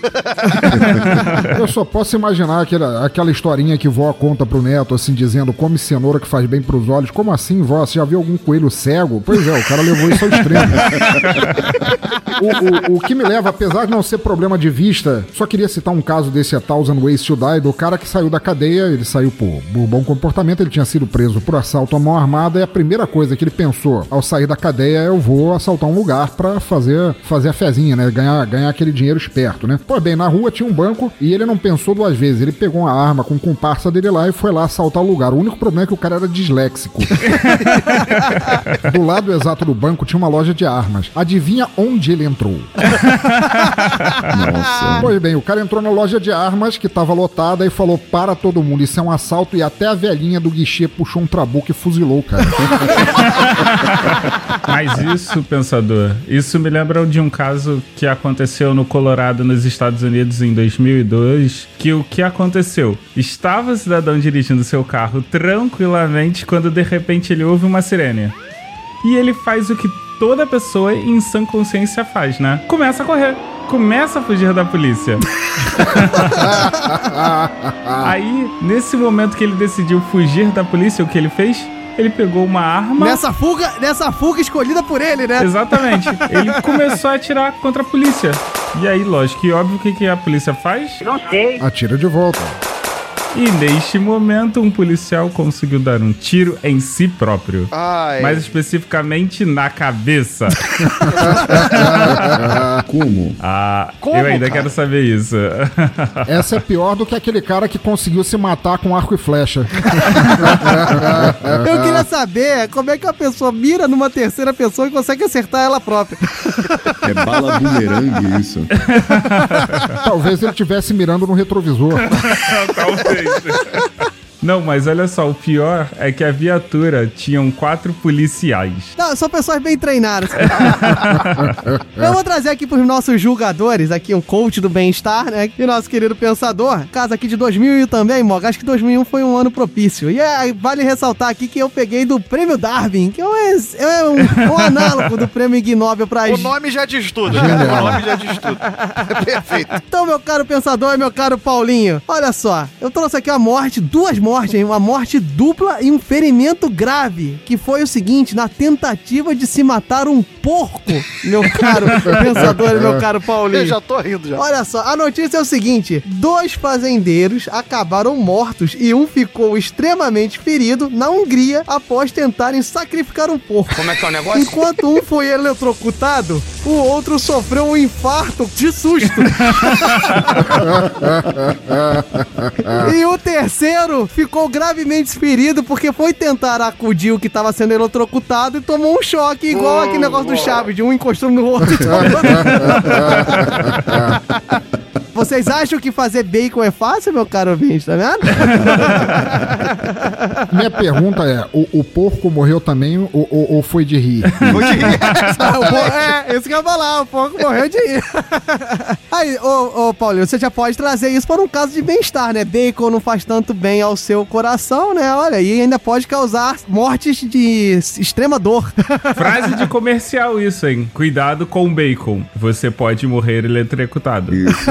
Eu só posso imaginar aquela, aquela historinha que vó conta pro neto, assim, dizendo come cenoura que faz bem pros olhos. Como assim, vó? Você já viu algum coelho cego? Pois é, o cara levou isso ao extremo. o, o, o que me leva, apesar de não ser problema de vista, só queria citar um caso desse A Thousand Ways to Die, do cara que saiu da cadeia, ele saiu por, por bom comportamento, ele tinha sido preso por assalto à mão armada, e a primeira coisa que ele pensou ao sair da cadeia é eu vou assaltar um lugar pra fazer, fazer a fezinha, né? Ganhar, ganhar aquele dinheiro esperto, né? Pois bem, na rua tinha um banco e ele não pensou duas vezes. Ele pegou uma arma com o comparsa dele lá e foi lá assaltar o lugar. O único problema é que o cara era do lado exato do banco tinha uma loja de armas. Adivinha onde ele entrou? Nossa. Pois bem, o cara entrou na loja de armas que tava lotada e falou: para todo mundo, isso é um assalto. E até a velhinha do guichê puxou um trabuco e fuzilou o cara. Mas isso, pensador, isso me lembra de um caso que aconteceu no Colorado, nos Estados Unidos, em 2002. Que o que aconteceu? Estava o cidadão dirigindo seu carro tranquilamente quando de repente ele ouve uma sirene. E ele faz o que toda pessoa em sã consciência faz, né? Começa a correr. Começa a fugir da polícia. Aí, nesse momento que ele decidiu fugir da polícia, o que ele fez? Ele pegou uma arma. Nessa fuga, nessa fuga escolhida por ele, né? Exatamente. Ele começou a atirar contra a polícia. E aí, lógico, e óbvio o que, que a polícia faz? Não sei. Atira de volta. E neste momento, um policial conseguiu dar um tiro em si próprio. Ai. Mais especificamente na cabeça. Como? Ah, Como, eu ainda cara? quero saber isso. Essa é pior do que aquele cara que conseguiu se matar com arco e flecha. Eu queria saber como é que a pessoa mira numa terceira pessoa e consegue acertar ela própria. É bala bumerangue isso. Talvez ele estivesse mirando no retrovisor. Talvez. Please. Não, mas olha só, o pior é que a viatura tinham quatro policiais. Não, são pessoas bem treinadas. Eu vou trazer aqui pros nossos julgadores, aqui um coach do bem-estar, né? E nosso querido pensador. Caso aqui de 2001 também, Mog. Acho que 2001 foi um ano propício. E é, vale ressaltar aqui que eu peguei do Prêmio Darwin, que é um, é um, um análogo do Prêmio Ig Nobel pra... O nome já diz tudo, cara. O nome já diz tudo. Perfeito. Então, meu caro pensador e meu caro Paulinho, olha só, eu trouxe aqui uma morte, duas mortes, hein? Uma morte dupla e um ferimento grave, que foi o seguinte, na tentativa de se matar um porco, meu caro pensador e meu caro Paulinho. Eu já tô rindo já. Olha só, a notícia é o seguinte: dois fazendeiros acabaram mortos e um ficou extremamente ferido na Hungria após tentarem sacrificar um porco. Como é que é o negócio? Enquanto um foi eletrocutado, o outro sofreu um infarto de susto. e o terceiro ficou gravemente ferido porque foi tentar acudir o que estava sendo eletrocutado e tomou um choque, igual aquele negócio do Chaves, de um encostando no outro. Vocês acham que fazer bacon é fácil, meu caro ouvinte, tá vendo? Minha pergunta é: o, o porco morreu também ou, ou- ou foi de rir? O po- é, isso que eu ia falar, o porco morreu de ir. Aí, ô, ô Paulinho, você já pode trazer isso para um caso de bem-estar, né? Bacon não faz tanto bem ao seu coração, né? Olha, e ainda pode causar mortes de extrema dor. Frase de comercial isso, hein? Cuidado com o bacon. Você pode morrer eletrocutado. Isso.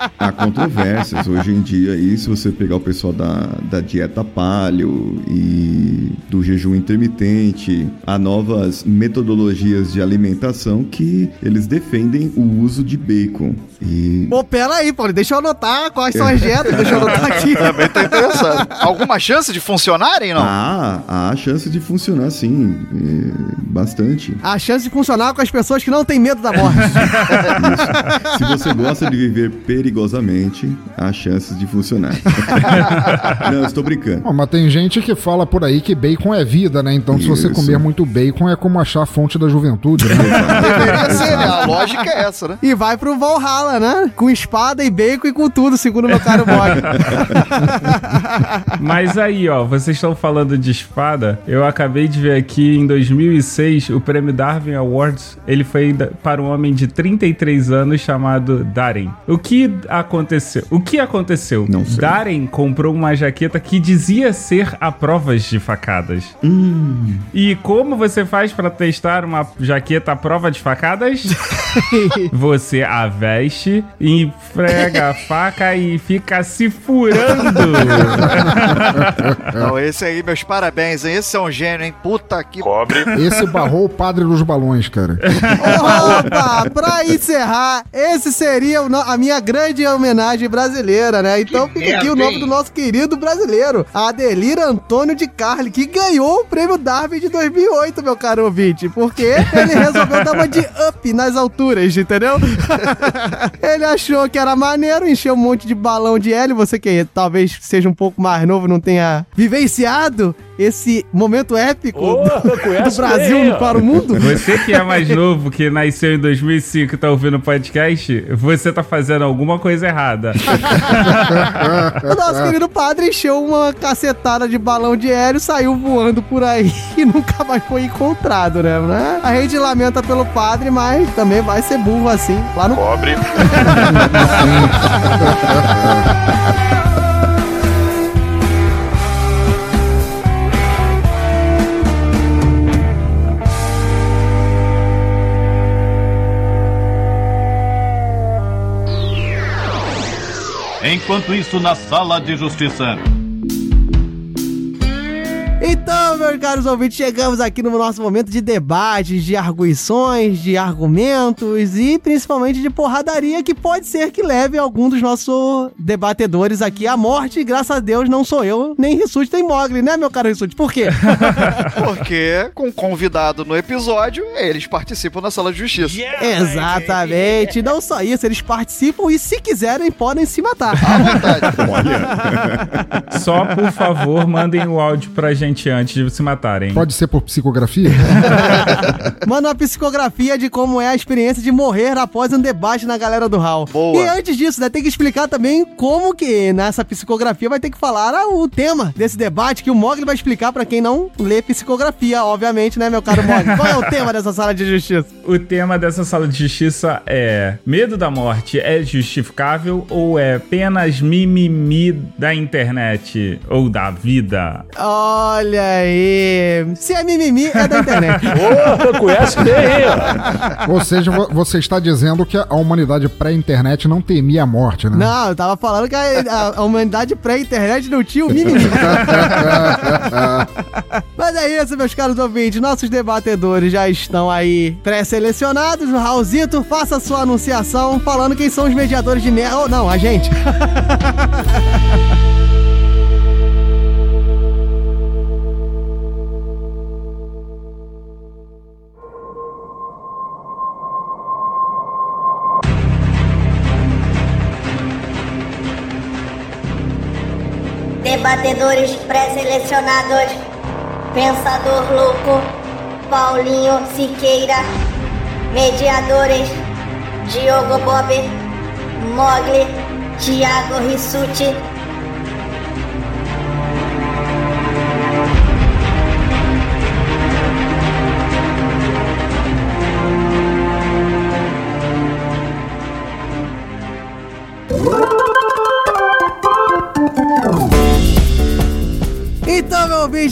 Há controvérsias hoje em dia aí, se você pegar o pessoal da, da dieta paleo e do jejum intermitente, há novas metodologias de alimentação que eles defendem o uso de bacon. E Pô, pera aí, Paulinho, deixa eu anotar quais são as dietas, deixa eu anotar aqui. Também tá interessante. Alguma chance de funcionarem, não? há, há chance de funcionar sim, é, bastante. A chance de funcionar com as pessoas que não têm medo da morte. Se você gosta de viver perigosamente, há chances de funcionar. Não, estou brincando. Bom, mas tem gente que fala por aí que bacon é vida, né? Então, se você Isso. comer muito bacon, é como achar a fonte da juventude, né? Deveria ser, né? A lógica é essa, né? E vai pro Valhalla, né? Com espada e bacon e com tudo, segundo meu caro Mog. Mas aí, ó, vocês estão falando de espada. Eu acabei de ver aqui em 2006 o prêmio Darwin Awards. Ele foi para um homem de 33 anos chamado Darren. O que aconteceu? O que aconteceu? Não sei. Darren comprou uma jaqueta que dizia ser a provas de facadas. Hum, E como você faz para testar uma jaqueta à prova de facadas? você a veste, enfrega a faca e fica se furando. Não, esse aí, meus parabéns, hein? Esse é um gênio, hein? Puta que. Cobre. Esse barrou o padre dos balões, cara. Opa, pra encerrar, esse seria a minha grande homenagem brasileira, né? Então fica aqui o nome do nosso querido brasileiro, Adelir Antônio de Carli, que ganhou o prêmio Darwin de 2008, meu caro ouvinte, porque ele resolveu dar uma de up nas alturas, entendeu? ele achou que era maneiro, encheu um monte de balão de hélio, você que talvez seja um pouco mais novo, não tenha vivenciado esse momento épico Ô, do, do Brasil bem, para o mundo. Você que é mais novo, que nasceu em 2005 e tá ouvindo o podcast, você tá fazendo alguma coisa errada. O nosso querido padre encheu uma cacetada de balão de hélio, saiu voando por aí e nunca mais foi encontrado, né? né? A gente lamenta pelo padre, mas também vai ser burro assim, lá no... Cobre. Enquanto isso, na sala de justiça. Então, meus caros ouvintes, chegamos aqui no nosso momento de debates, de arguições, de argumentos e principalmente de porradaria que pode ser que leve algum dos nossos debatedores aqui à morte. E, graças a Deus não sou eu, nem Rissuti nem Mogli, né, meu caro Rissuti? Por quê? Porque, com convidado no episódio, eles participam da sala de justiça. Exatamente. Não só isso, eles participam e, se quiserem, podem se matar. À vontade. olha. Só, por favor, mandem o áudio pra gente mente antes de se matarem. Pode ser por psicografia? Manda uma psicografia de como é a experiência de morrer após um debate na galera do Hall. Boa. E antes disso, né, tem que explicar também como que nessa psicografia vai ter que falar ah, o tema desse debate que o Mogli vai explicar pra quem não lê psicografia, obviamente, né, meu caro Mogli? Qual é o tema dessa sala de justiça? O tema dessa sala de justiça é: medo da morte é justificável ou é apenas mimimi da internet ou da vida? Olha aí. Se é mimimi, é da internet. Ô, conhece bem, hein? Ou seja, vo- você está dizendo que a humanidade pré-internet não temia a morte, né? Não, eu tava falando que a, a- a humanidade pré-internet não tinha o mimimi. Mas é isso, meus caros ouvintes. Nossos debatedores já estão aí pré-selecionados. O Raulzito, faça sua anunciação falando quem são os mediadores de merda. Ou não, a gente. Debatedores pré-selecionados: Pensador Louco, Paulinho Siqueira. Mediadores: Diogo Bob, Mogli, Thiago Rissuti.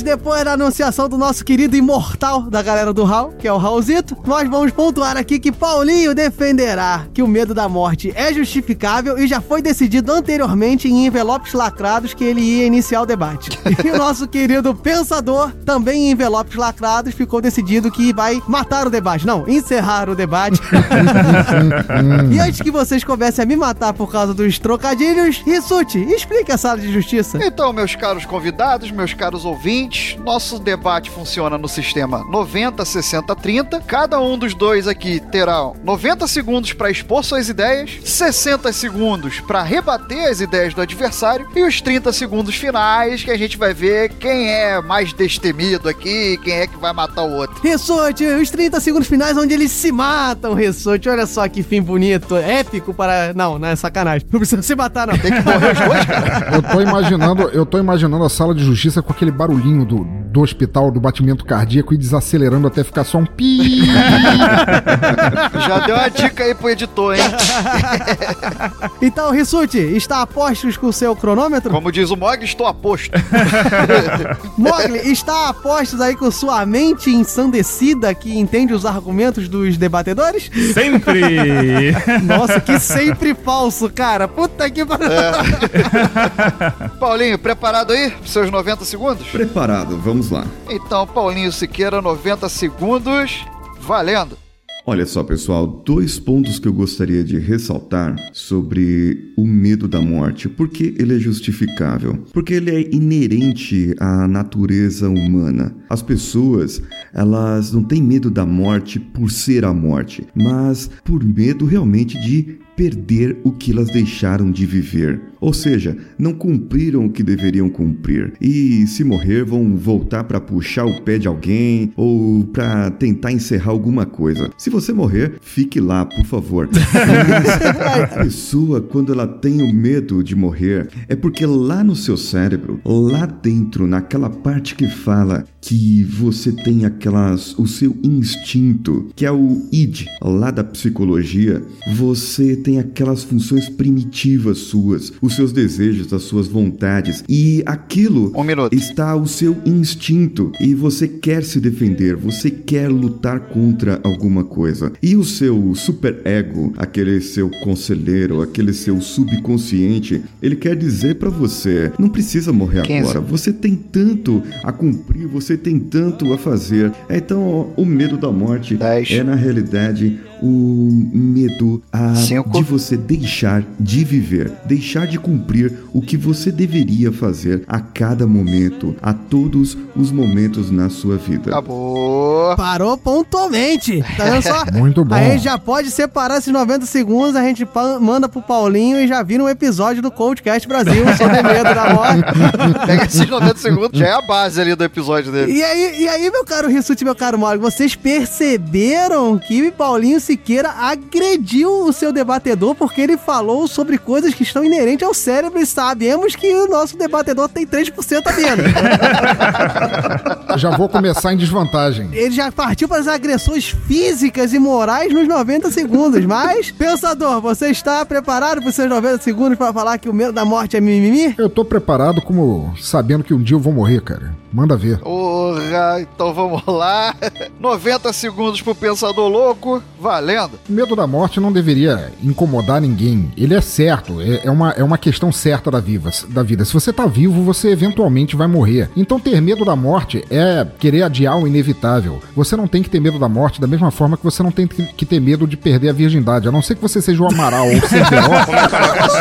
Depois da anunciação do nosso querido imortal da galera do Raul, que é o Raulzito, nós vamos pontuar aqui que Paulinho defenderá que o medo da morte é justificável e já foi decidido anteriormente em envelopes lacrados que ele ia iniciar o debate. E o nosso querido pensador, também em envelopes lacrados, ficou decidido que vai matar o debate. Não, encerrar o debate. e antes que vocês comecem a me matar por causa dos trocadilhos, Rissuti, explique a sala de justiça. Então, meus caros convidados, meus caros ouvintes, nosso debate funciona no sistema 90, 60, 30. Cada um dos dois aqui terá 90 segundos para expor suas ideias, 60 segundos para rebater as ideias do adversário e os 30 segundos finais que a gente vai ver quem é mais destemido aqui, quem é que vai matar o outro. Rissuti, os 30 segundos finais onde eles se matam, Rissuti. Olha só que fim bonito, épico para... Não, não é sacanagem. Não precisa se matar, não. Tem que morrer os dois, cara. Eu tô imaginando, eu tô imaginando a sala de justiça com aquele barulhinho do, do hospital, do batimento cardíaco e desacelerando até ficar só um pi. Já deu uma dica aí pro editor, hein? Então, Rissuti, está a postos com o seu cronômetro? Como diz o Mog, estou a posto. Mogli, está a postos aí com sua mente ensandecida que entende os argumentos dos debatedores? Sempre! Nossa, que sempre falso, cara. Puta que pariu. Paulinho, preparado aí pros seus 90 segundos? Preparado, vamos lá. Então, Paulinho Siqueira, 90 segundos, valendo. Olha só, pessoal, dois pontos que eu gostaria de ressaltar sobre o medo da morte. Por que ele é justificável? Porque ele é inerente à natureza humana. As pessoas, elas não têm medo da morte por ser a morte, mas por medo realmente de perder o que elas deixaram de viver. Ou seja, não cumpriram o que deveriam cumprir. E se morrer, vão voltar para puxar o pé de alguém ou para tentar encerrar alguma coisa. Se você morrer, fique lá, por favor. A pessoa, quando ela tem o medo de morrer, é porque lá no seu cérebro, lá dentro, naquela parte que fala que você tem aquelas o seu instinto, que é o id, lá da psicologia, você tem aquelas funções primitivas suas, os seus desejos, as suas vontades e aquilo está o seu instinto e você quer se defender, você quer lutar contra alguma coisa. E o seu super ego, aquele seu conselheiro, aquele seu subconsciente, ele quer dizer para você, não precisa morrer 15. agora. Você tem tanto a cumprir, você tem tanto a fazer. Então, o medo da morte é na realidade o medo a, de você deixar de viver, deixar de cumprir o que você deveria fazer a cada momento, a todos os momentos na sua vida. Acabou. Parou pontualmente. Tá vendo só? Muito bom. A gente já pode separar esses 90 segundos, a gente manda pro Paulinho e já vira um episódio do Coldcast Brasil sobre medo da morte. Pega esses 90 segundos, já é a base ali do episódio dele. E aí, e aí, meu caro Rissuti, meu caro Mauro, vocês perceberam que Paulinho Siqueira agrediu o seu debatedor porque ele falou sobre coisas que estão inerentes ao cérebro e sabemos que o nosso debatedor tem 3% a menos. Já vou começar em desvantagem. Ele já partiu para as agressões físicas e morais nos 90 segundos. Mas, pensador, você está preparado para os seus 90 segundos para falar que o medo da morte é mimimi? Eu tô preparado como sabendo que um dia eu vou morrer, cara. Manda ver. Porra, então vamos lá. 90 segundos pro Pensador Louco, valendo. O medo da morte não deveria incomodar ninguém. Ele é certo, é, é uma, é uma questão certa da, viva, da vida. Se você tá vivo, você eventualmente vai morrer. Então ter medo da morte é querer adiar o inevitável. Você não tem que ter medo da morte da mesma forma que você não tem que ter medo de perder a virgindade. A não ser que você seja o Amaral ou o Cerveró,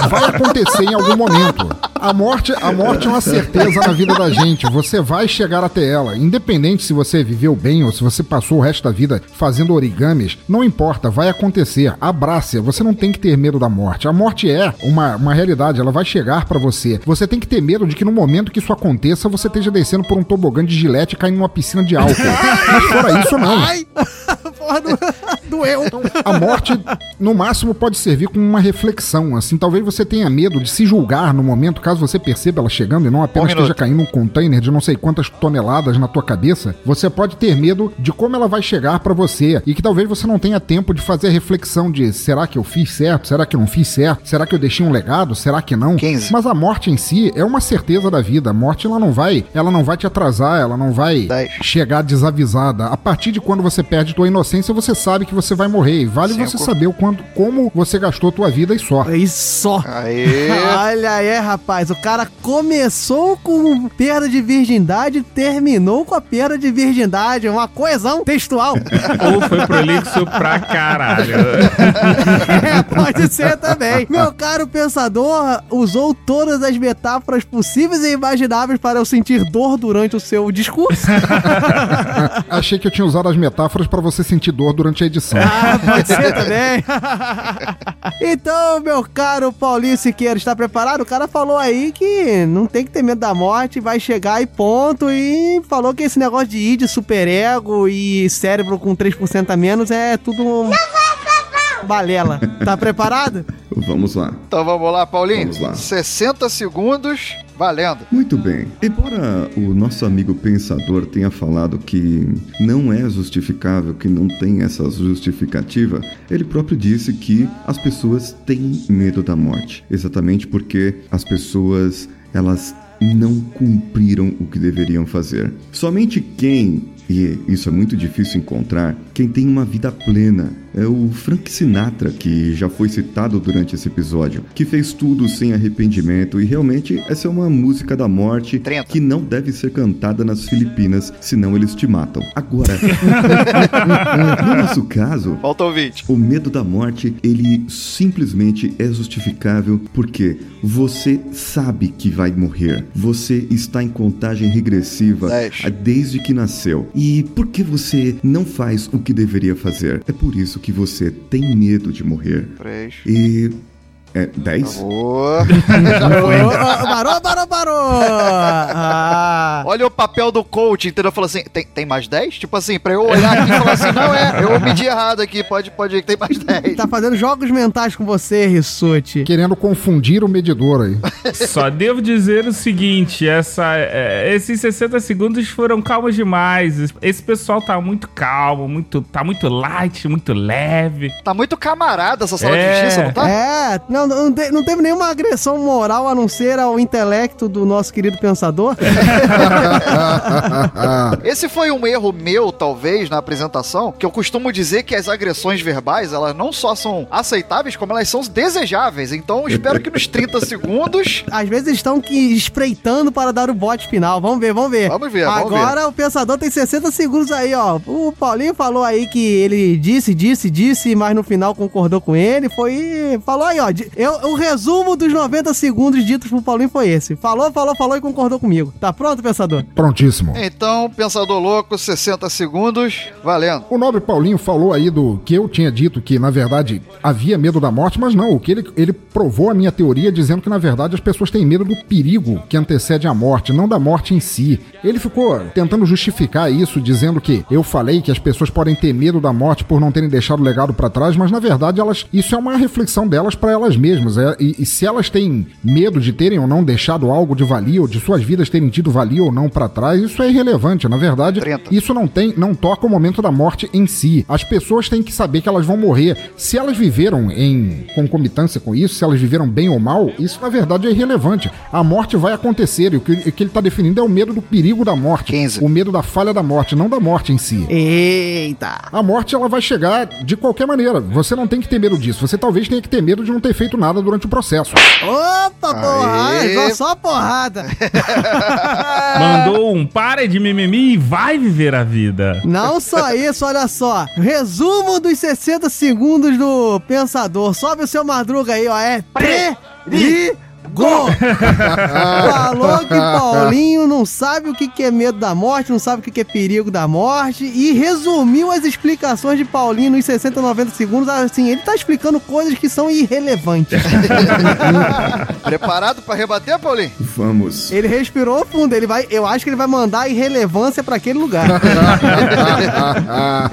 vai acontecer em algum momento. A morte, a morte é uma certeza na vida da gente. Você vai chegar até ela. Independente se você viveu bem ou se você passou o resto da vida fazendo origamis, não importa, vai acontecer. Abrace, você não tem que ter medo da morte. A morte é uma, uma realidade, ela vai chegar pra você. Você tem que ter medo de que no momento que isso aconteça, você esteja descendo por um tobogã de gilete e caindo numa piscina de álcool. Mas fora isso, não. Porra, do- doeu. A morte, no máximo, pode servir como uma reflexão. Assim, talvez você tenha medo de se julgar no momento, caso você perceba ela chegando e não apenas Um esteja caindo um container de não sei quantas toneladas na tua cabeça. Você pode ter medo de como ela vai chegar pra você e que talvez você não tenha tempo de fazer a reflexão de será que eu fiz certo? Será que eu não fiz certo? Será que eu deixei um legado? Será que não? 15. Mas a morte em si é uma certeza da vida. A morte ela não vai, ela não vai te atrasar, ela não vai Dez. chegar desavisada. A partir de quando você perde tua inocência, você sabe que você vai morrer. E vale Cinco. você saber o quanto, como você gastou tua vida e só. Isso só. Aê. Olha aí, rapaz. O cara começou com perda de virgindade e terminou com a perda de virgindade. Uma coesão textual. Ou foi prolixo pra caralho. É, pode ser também. Meu caro pensador usou todas as metáforas possíveis e imagináveis para eu sentir dor durante o seu discurso. Achei que eu tinha usado as metáforas pra você sentir dor durante a edição. Ah, pode ser também. então, meu caro Paulinho Siqueira, está preparado? O cara falou aí que não tem que ter medo da morte, vai chegar e ponto. E falou que esse negócio de id, superego e cérebro com 3% a menos é tudo um... balela. Tá preparado? Vamos lá. Então vamos lá, Paulinho. Vamos lá. 60 segundos, valendo. Muito bem. Embora o nosso amigo pensador tenha falado que não é justificável, que não tem essa justificativa, ele próprio disse que as pessoas têm medo da morte. Exatamente porque as pessoas, elas não cumpriram o que deveriam fazer. Somente quem, e isso é muito difícil encontrar, quem tem uma vida plena, é o Frank Sinatra, que já foi citado durante esse episódio, que fez tudo sem arrependimento e realmente essa é uma música da morte que não deve ser cantada nas Filipinas, senão eles te matam. Agora, no nosso caso, Falta ouvinte. o medo da morte, ele simplesmente é justificável porque você sabe que vai morrer. Você está em contagem regressiva Dez. desde que nasceu. E por que você não faz o que deveria fazer? É por isso que você tem medo de morrer. 3. E. É 10? Boa. Já foi. Ô, ô, Parou, parou, parou! Ah. Olha o papel do coach, entendeu? Falou assim, tem, tem mais 10? Tipo assim, pra eu olhar aqui e falar assim, não é, eu medi errado aqui, pode, pode ir que tem mais 10. Tá fazendo jogos mentais com você, Rissuti. Querendo confundir o medidor aí. Só devo dizer o seguinte: essa, é, esses 60 segundos foram calmos demais. Esse pessoal tá muito calmo, muito, tá muito light, muito leve. Tá muito camarada essa sala É. de justiça, não tá? É, Não, não, te- não teve nenhuma agressão moral a não ser ao intelecto do nosso querido pensador? Esse foi um erro meu, talvez, na apresentação, que eu costumo dizer que as agressões verbais, elas não só são aceitáveis, como elas são desejáveis. Então, eu espero que nos 30 segundos... Às vezes estão que espreitando para dar o bote final. Vamos ver, vamos ver. Vamos ver, vamos Agora o pensador tem 60 segundos aí, ó. O Paulinho falou aí que ele disse, disse, disse, mas no final concordou com ele. Foi. Falou aí, ó. Eu, o resumo dos 90 segundos ditos pro Paulinho foi esse. Falou, falou, falou e concordou comigo. Tá pronto, pensador? Prontíssimo. Então, Pensador Louco, 60 segundos, valendo. O nobre Paulinho falou aí do que eu tinha dito que, na verdade, havia medo da morte, mas não, o que ele, ele provou a minha teoria dizendo que, na verdade, as pessoas têm medo do perigo que antecede a morte, não da morte em si. Ele ficou tentando justificar isso, dizendo que eu falei que as pessoas podem ter medo da morte por não terem deixado o legado pra trás, mas na verdade elas isso é uma reflexão delas pra elas mesmas. É, e, e se elas têm medo de terem ou não deixado algo de valia, ou de suas vidas terem tido valia ou não pra trás, isso é irrelevante. Na verdade, isso não tem, não toca o momento da morte em si. As pessoas têm que saber que elas vão morrer. Se elas viveram em concomitância com isso, se elas viveram bem ou mal, isso na verdade é irrelevante. A morte vai acontecer e o que, o que ele está definindo é o medo do perigo da morte, o medo da falha da morte, não da morte em si. Eita! A morte ela vai chegar de qualquer maneira. Você não tem que ter medo disso. Você talvez tenha que ter medo de não ter feito nada durante o processo. Opa, porrada! Só, só porrada! Mandou um para de mimimi e vai viver a vida. Não só isso, olha só. Resumo dos 60 segundos do Pensador. Sobe o seu madruga aí, ó. É Falou que Paulinho não sabe o que é medo da morte, não sabe o que é perigo da morte e resumiu as explicações de Paulinho nos 60, 90 segundos. Assim, ele tá explicando coisas que são irrelevantes. Preparado pra rebater, Paulinho? Vamos. Ele respirou fundo, ele vai, eu acho que ele vai mandar a irrelevância pra aquele lugar.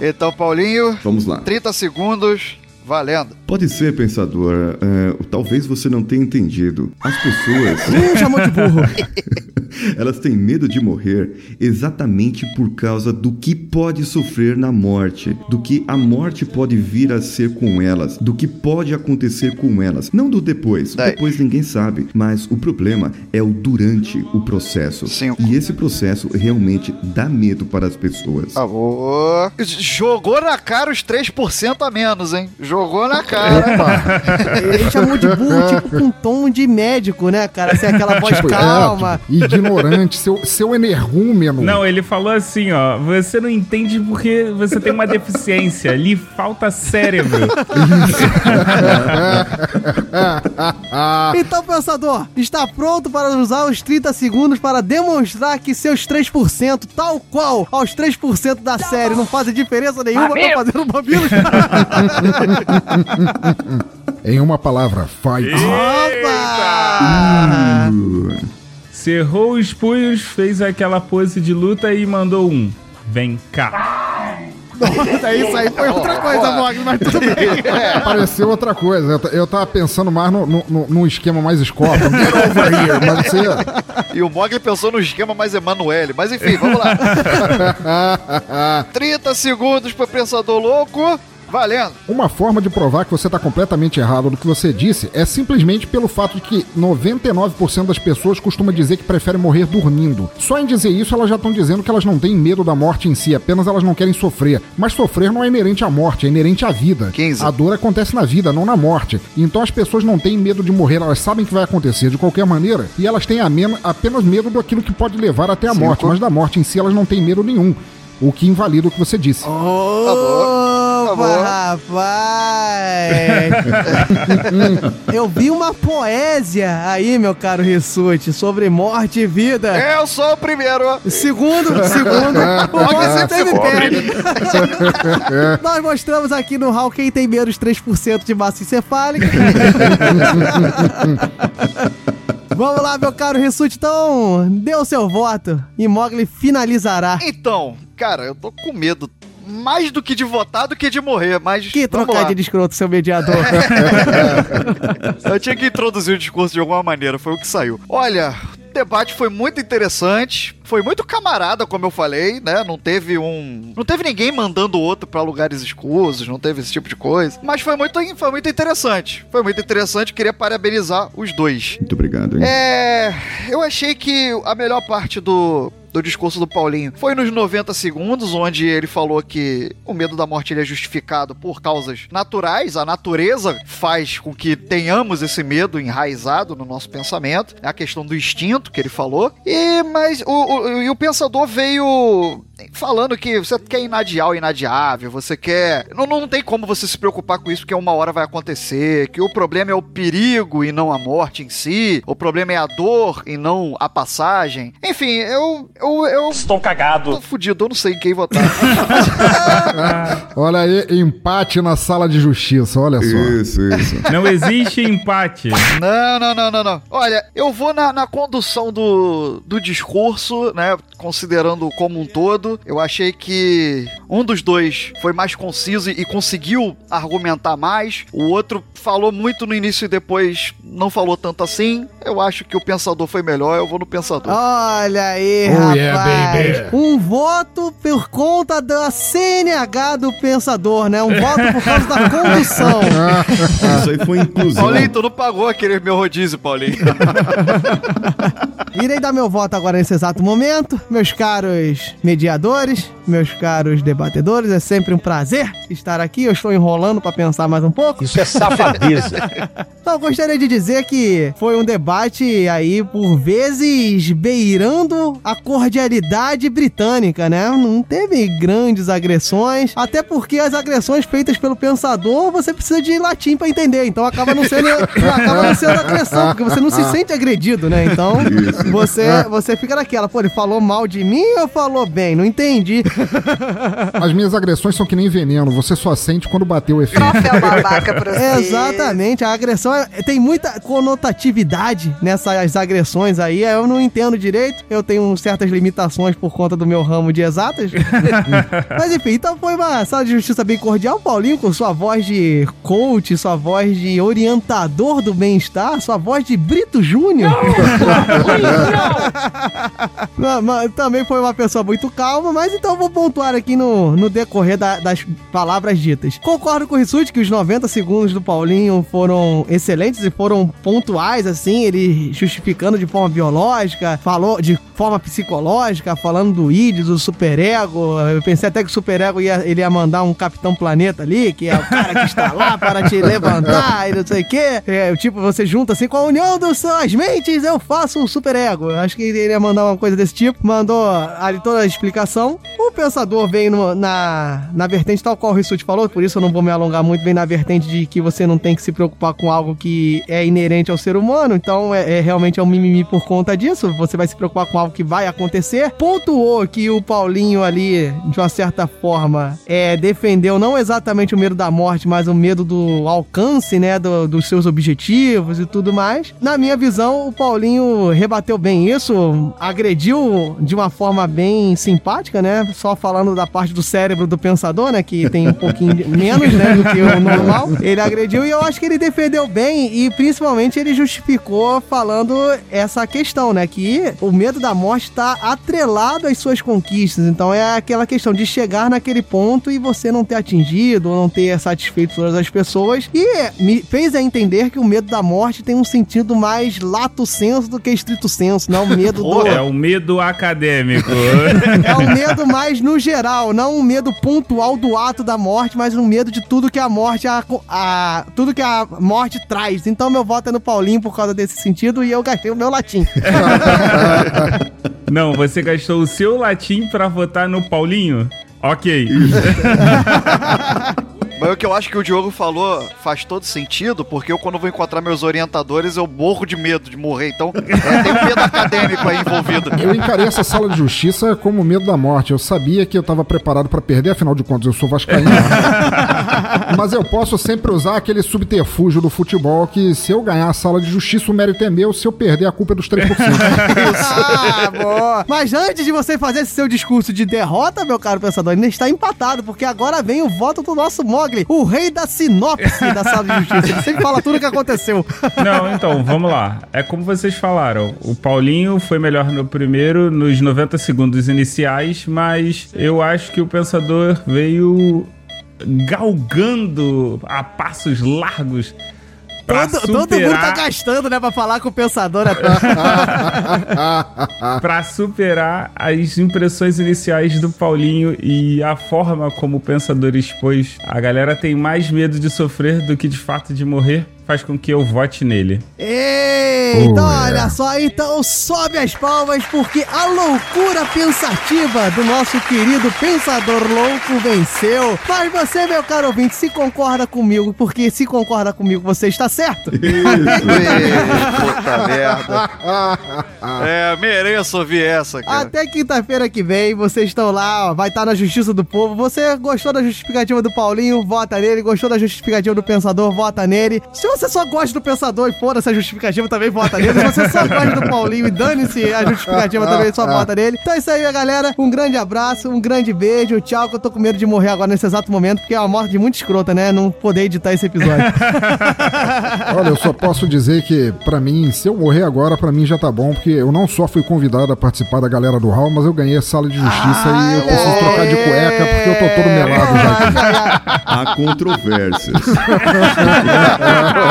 então, Paulinho, Vamos lá. 30 segundos, valendo. Pode ser, pensador. é, talvez você não tenha entendido. As pessoas. Hum, chamou de burro. Elas têm medo de morrer exatamente por causa do que pode sofrer na morte, do que a morte pode vir a ser com elas, do que pode acontecer com elas. Não do depois. O depois ninguém sabe. Mas o problema é o durante o processo. E esse processo realmente dá medo para as pessoas. Alô? Jogou na cara os 3% a menos, hein? Jogou na cara. Ele chamou de burro, tipo, com tom de médico, né, cara? Assim, aquela voz Tipo, é, calma. tipo, ignorante, seu, seu energúmeno. Não, ele falou assim, ó. Você não entende porque você tem uma deficiência. Lhe falta cérebro. Então, pensador, está pronto para usar os 30 segundos para demonstrar que seus 3%, tal qual aos 3% da série, não fazem diferença nenhuma, tá fazendo mamilos. em uma palavra, fight. Opa! Cerrou os punhos, fez aquela pose de luta e mandou um. Vem cá. Nossa, isso aí foi outra coisa, Mogli, mas tudo bem. Pareceu outra coisa. Eu, eu tava pensando mais no, no, no- num esquema mais. Mas você... E o Mogli pensou no esquema mais Emanuele. Mas enfim, vamos lá. 30 segundos pro Pensador Louco. Valendo. Uma forma de provar que você está completamente errado do que você disse é simplesmente pelo fato de que 99% das pessoas costuma dizer que preferem morrer dormindo. Só em dizer isso elas já estão dizendo que elas não têm medo da morte em si, apenas elas não querem sofrer. Mas sofrer não é inerente à morte, é inerente à vida. A dor acontece na vida, não na morte. Então as pessoas não têm medo de morrer, elas sabem que vai acontecer de qualquer maneira e elas têm apenas medo daquilo que pode levar até a Cinco. morte, mas da morte em si elas não têm medo nenhum. O que invalida o que você disse. Opa, rapaz! Eu vi uma poesia aí, meu caro Rissuti, sobre morte e vida. Eu sou o primeiro. Segundo, segundo, o ser teve pele. Nós mostramos aqui no Hall quem tem menos 3% de massa encefálica. Vamos lá, meu caro Rissuti, então dê o seu voto e Mogli finalizará. Então, cara, eu tô com medo. Mais do que de votar do que de morrer, mas. Que trocadilho de escroto, seu mediador. Eu tinha que introduzir o discurso de alguma maneira, foi o que saiu. Olha, debate foi muito interessante. Foi muito camarada, como eu falei, né? Não teve um. Não teve ninguém mandando o outro pra lugares escusos, não teve esse tipo de coisa. Mas foi muito, foi muito interessante. Foi muito interessante. Queria parabenizar os dois. Muito obrigado, hein? É. Eu achei que a melhor parte do. Do discurso do Paulinho foi nos 90 segundos, onde ele falou que o medo da morte ele é justificado por causas naturais. A natureza faz com que tenhamos esse medo enraizado no nosso pensamento. É a questão do instinto que ele falou. E mas o, o, e o pensador veio falando que você quer inadiar o inadiável, você quer. Não, não tem como você se preocupar com isso, porque uma hora vai acontecer, que o problema é o perigo e não a morte em si, o problema é a dor e não a passagem. Enfim, eu. eu, eu Estou cagado. Tô fudido, eu não sei em quem votar. Olha aí, empate na sala de justiça, olha só. Isso, isso. Não existe empate. Não, não, não, não, não. Olha, eu vou na, na condução do, do discurso, né? Considerando como um todo. Eu achei que um dos dois foi mais conciso e conseguiu argumentar mais. O outro falou muito no início e depois não falou tanto assim. Eu acho que o pensador foi melhor, eu vou no pensador. Olha aí, Oh, rapaz. yeah, baby. Um voto por conta da CNH do pensador, né? Um voto por causa da condução. Isso aí foi inclusão. Paulinho, tu não pagou aquele meu rodízio, Paulinho. Irei dar meu voto agora nesse exato momento. Meus caros mediadores, meus caros debatedores, é sempre um prazer estar aqui. Eu estou enrolando para pensar mais um pouco. Isso é safadeza. Então, eu gostaria de dizer que foi um debate aí, por vezes, beirando a cordialidade britânica, né? Não teve grandes agressões, até porque as agressões feitas pelo pensador, você precisa de latim pra entender, então acaba não sendo, acaba não sendo agressão, porque você não se sente agredido, né? Então, você, você fica naquela, pô, ele falou mal de mim ou falou bem? Não entendi. As minhas agressões são que nem veneno, você só sente quando bateu o efeito. Troféu babaca pra você. Exatamente, a agressão é- tem muita conotatividade nessas agressões aí, eu não entendo direito, eu tenho certas limitações por conta do meu ramo de exatas. Mas enfim, então foi uma sala de justiça bem cordial, Paulinho, com sua voz de coach, sua voz de orientador do bem-estar, sua voz de Brito Júnior. Não, também foi uma pessoa muito calma, mas então eu vou pontuar aqui no, no decorrer da- das palavras ditas. Concordo com o Rissuti que os 90 segundos do Paulinho foram excelentes e foram pontuais, assim, ele justificando de forma biológica, falou de forma psicológica, falando do id, do superego. Eu pensei até que o superego ia, ele ia mandar um Capitão Planeta ali, que é o cara que está lá para te levantar e não sei o quê. É, tipo, você junta assim com a união das suas mentes, eu faço um superego. Acho que ele ia mandar uma coisa desse tipo. Mandou ali toda a explicação. O pensador veio no- na, na vertente tal qual o Rissuti falou, por isso eu não vou me alongar muito, vem na vertente de que você não tem que se preocupar com algo que é inerente ao ser humano, então é, é realmente é um mimimi por conta disso, você vai se preocupar com algo que vai acontecer. Pontuou que o Paulinho ali, de uma certa forma, é, defendeu não exatamente o medo da morte, mas o medo do alcance, né, do- dos seus objetivos e tudo mais. Na minha visão, o Paulinho rebateu bem isso, agrediu de uma forma bem simpática, né, só falando da parte do cérebro do pensador, né, que tem um pouquinho menos, né, do que o normal. Ele agrediu e eu acho que ele defendeu bem e principalmente ele justificou falando essa questão, né, que o medo da morte está atrelado às suas conquistas. Então é aquela questão de chegar naquele ponto e você não ter atingido ou não ter satisfeito todas as pessoas. E me fez a entender que o medo da morte tem um sentido mais lato senso do que estrito senso, não o medo do É o medo acadêmico. é um medo mais no geral, não um medo pontual do ato da morte, mas um medo de tudo que a morte a, a- tudo que a morte traz. Então meu voto é no Paulinho por causa desse sentido e eu gastei o meu latim. Não, você gastou o seu latim pra votar no Paulinho? Ok. Mas o que eu acho que o Diogo falou faz todo sentido, porque eu, quando vou encontrar meus orientadores, eu morro de medo de morrer. Então, é, tem um medo acadêmico aí envolvido. Eu encarei essa sala de justiça como medo da morte. Eu sabia que eu tava preparado pra perder, afinal de contas, eu sou vascaíno. Mas eu posso sempre usar aquele subterfúgio do futebol que se eu ganhar a sala de justiça, o mérito é meu, se eu perder, a culpa é dos 3%. ah, boa. Mas antes de você fazer esse seu discurso de derrota, meu caro pensador, ainda está empatado, porque agora vem o voto do nosso Mogli, o rei da sinopse da sala de justiça. Ele sempre fala tudo o que aconteceu. Não, então, vamos lá. É como vocês falaram. O Paulinho foi melhor no primeiro, nos 90 segundos iniciais, mas eu acho que o Pensador veio galgando a passos largos. Todo, todo mundo tá superar- gastando, né, pra falar com o pensador. Pra superar as impressões iniciais do Paulinho e a forma como o pensador expôs, a galera tem mais medo de sofrer do que de fato de morrer, faz com que eu vote nele. Eita, Oh, olha yeah. só, então sobe as palmas porque a loucura pensativa do nosso querido pensador louco venceu. Mas você, meu caro ouvinte, se concorda comigo, porque se concorda comigo, você está certo. Puta merda. É, mereço ouvir essa, cara. Até quinta-feira que vem, vocês estão lá, ó, vai estar na Justiça do Povo. Você gostou da justificativa do Paulinho, vota nele. Gostou da justificativa do Pensador, vota nele. Se você só gosta do Pensador e foda-se a justificativa, também vota nele. Se você só gosta do Paulinho e dane-se a justificativa, também só vota nele. Então é isso aí, minha galera. Um grande abraço, um grande beijo. Tchau, que eu tô com medo de morrer agora nesse exato momento, porque é uma morte muito escrota, né? Não poder editar esse episódio. Olha, eu só posso dizer que, pra mim, se eu morrer agora, pra mim já tá bom, porque eu não só fui convidado a participar da galera do Hall, mas eu ganhei a sala de justiça e eu preciso trocar de cueca porque eu tô todo melado já aqui. Há controvérsias.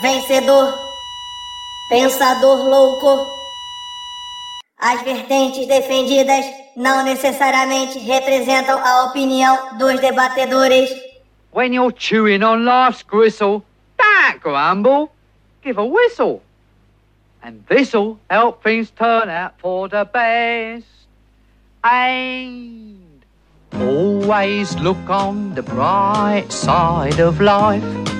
Vencedor, pensador louco. As vertentes defendidas não necessariamente representam a opinião dos debatedores. When you're chewing on life's gristle, don't grumble. Give a whistle. And this'll help things turn out for the best. And always look on the bright side of life.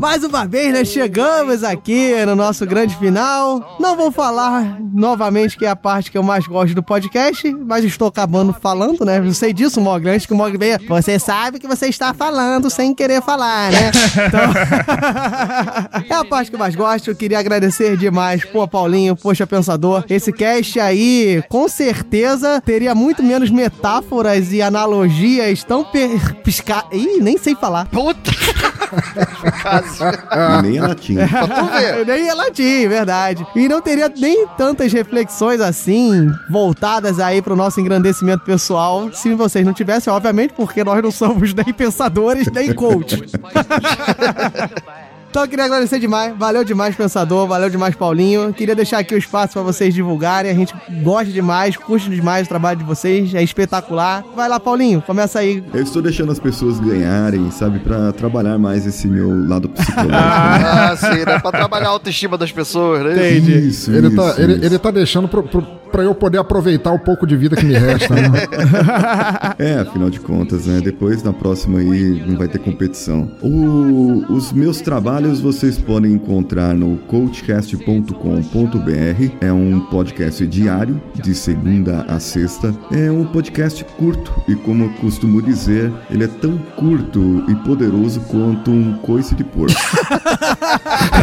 Mais uma vez, né? Chegamos aqui no nosso grande final. Não vou falar novamente que é a parte que eu mais gosto do podcast, mas estou acabando falando, né? Eu sei disso, Mogli. Antes que o Mogli venha, você sabe que você está falando sem querer falar, né? Então, é a parte que eu mais gosto. Eu queria agradecer demais, pô, Paulinho, poxa, pensador. Esse cast aí, com certeza, teria muito menos metáforas e analogias tão per... pisca... Ih, nem sei falar. Puta! Nem é latim. nem é latim, verdade. E não teria nem tantas reflexões assim, voltadas aí pro nosso engrandecimento pessoal, se vocês não tivessem, obviamente, porque nós não somos nem pensadores, nem coaches. Então eu queria agradecer demais, valeu demais, Pensador, valeu demais, Paulinho. Queria deixar aqui o espaço pra vocês divulgarem, a gente gosta demais, curte demais o trabalho de vocês, é espetacular. Vai lá, Paulinho, começa aí. Eu estou deixando as pessoas ganharem, sabe, pra trabalhar mais esse meu lado psicológico. Ah, sim, né? Pra trabalhar a autoestima das pessoas, né? Isso, Ele, isso, tá, ele, isso. ele tá deixando pro, pro, pra eu poder aproveitar o pouco de vida que me resta, né? É, afinal de contas, né? Depois na próxima aí não vai ter competição. O- os meus trabalhos vocês podem encontrar no coachcast.com.br. É um podcast diário, de segunda a sexta. É um podcast curto e, como eu costumo dizer, ele é tão curto e poderoso quanto um coice de porco.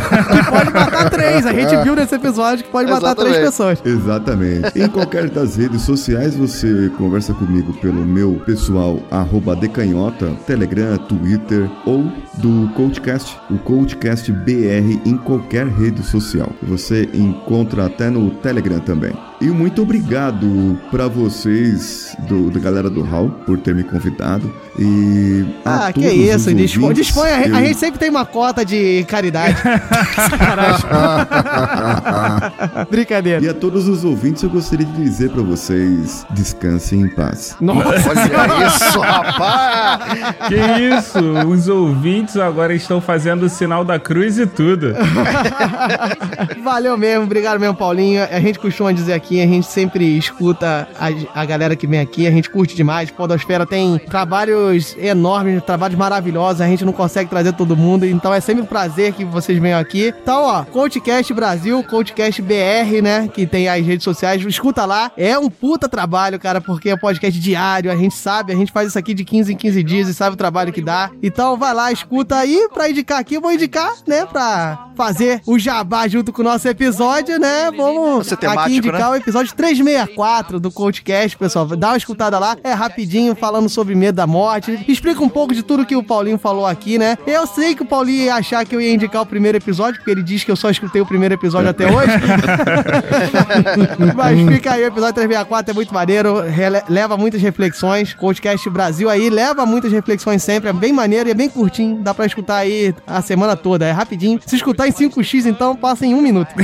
Que pode matar três, a gente viu nesse episódio que pode matar três pessoas. Exatamente. Em qualquer das redes sociais, você conversa comigo pelo meu pessoal, arroba decanhota, Telegram, Twitter ou do Coachcast, o Coachcast BR em qualquer rede social. Você encontra até no Telegram também. E muito obrigado pra vocês, do, da galera do Hall, por ter me convidado. E a Ah, que isso, dispõe, dispõe a, a eu- gente sempre tem uma cota de caridade. Brincadeira. E a todos os ouvintes, eu gostaria de dizer pra vocês: descansem em paz. Nossa, Olha isso, rapaz! Que isso? Os ouvintes agora estão fazendo o sinal da cruz e tudo. Valeu mesmo, obrigado mesmo, Paulinho. A gente costuma dizer aqui, a gente sempre escuta a, a galera que vem aqui, a gente curte demais. Podosfera tem trabalhos enormes, trabalhos maravilhosos, a gente não consegue trazer todo mundo, então é sempre um prazer que vocês venham aqui. Então, ó, Coachcast Brasil, Coachcast BR, né? Que tem as redes sociais. Escuta lá. É um puta trabalho, cara, porque é podcast diário. A gente sabe, a gente faz isso aqui de 15 em 15 dias e sabe o trabalho que dá. Então vai lá, escuta aí. Pra indicar aqui, eu vou indicar, né? Pra fazer o jabá junto com o nosso episódio, né? Vamos Ser temático, aqui indicar né? o episódio 364 do Coachcast, pessoal. Dá uma escutada lá. É rapidinho, falando sobre medo da morte. Explica um pouco de tudo que o Paulinho falou aqui, né? Eu sei que o Paulinho ia achar que eu ia indicar o primeiro episódio, porque ele diz que eu só escutei o primeiro episódio até hoje. Mas fica aí, o episódio 364 é muito maneiro, leva muitas reflexões. Coachcast Brasil aí leva muitas reflexões sempre, é bem maneiro e é bem curtinho. Dá pra escutar aí a semana toda, é rapidinho. Se escutar em 5x, então passa em um minuto.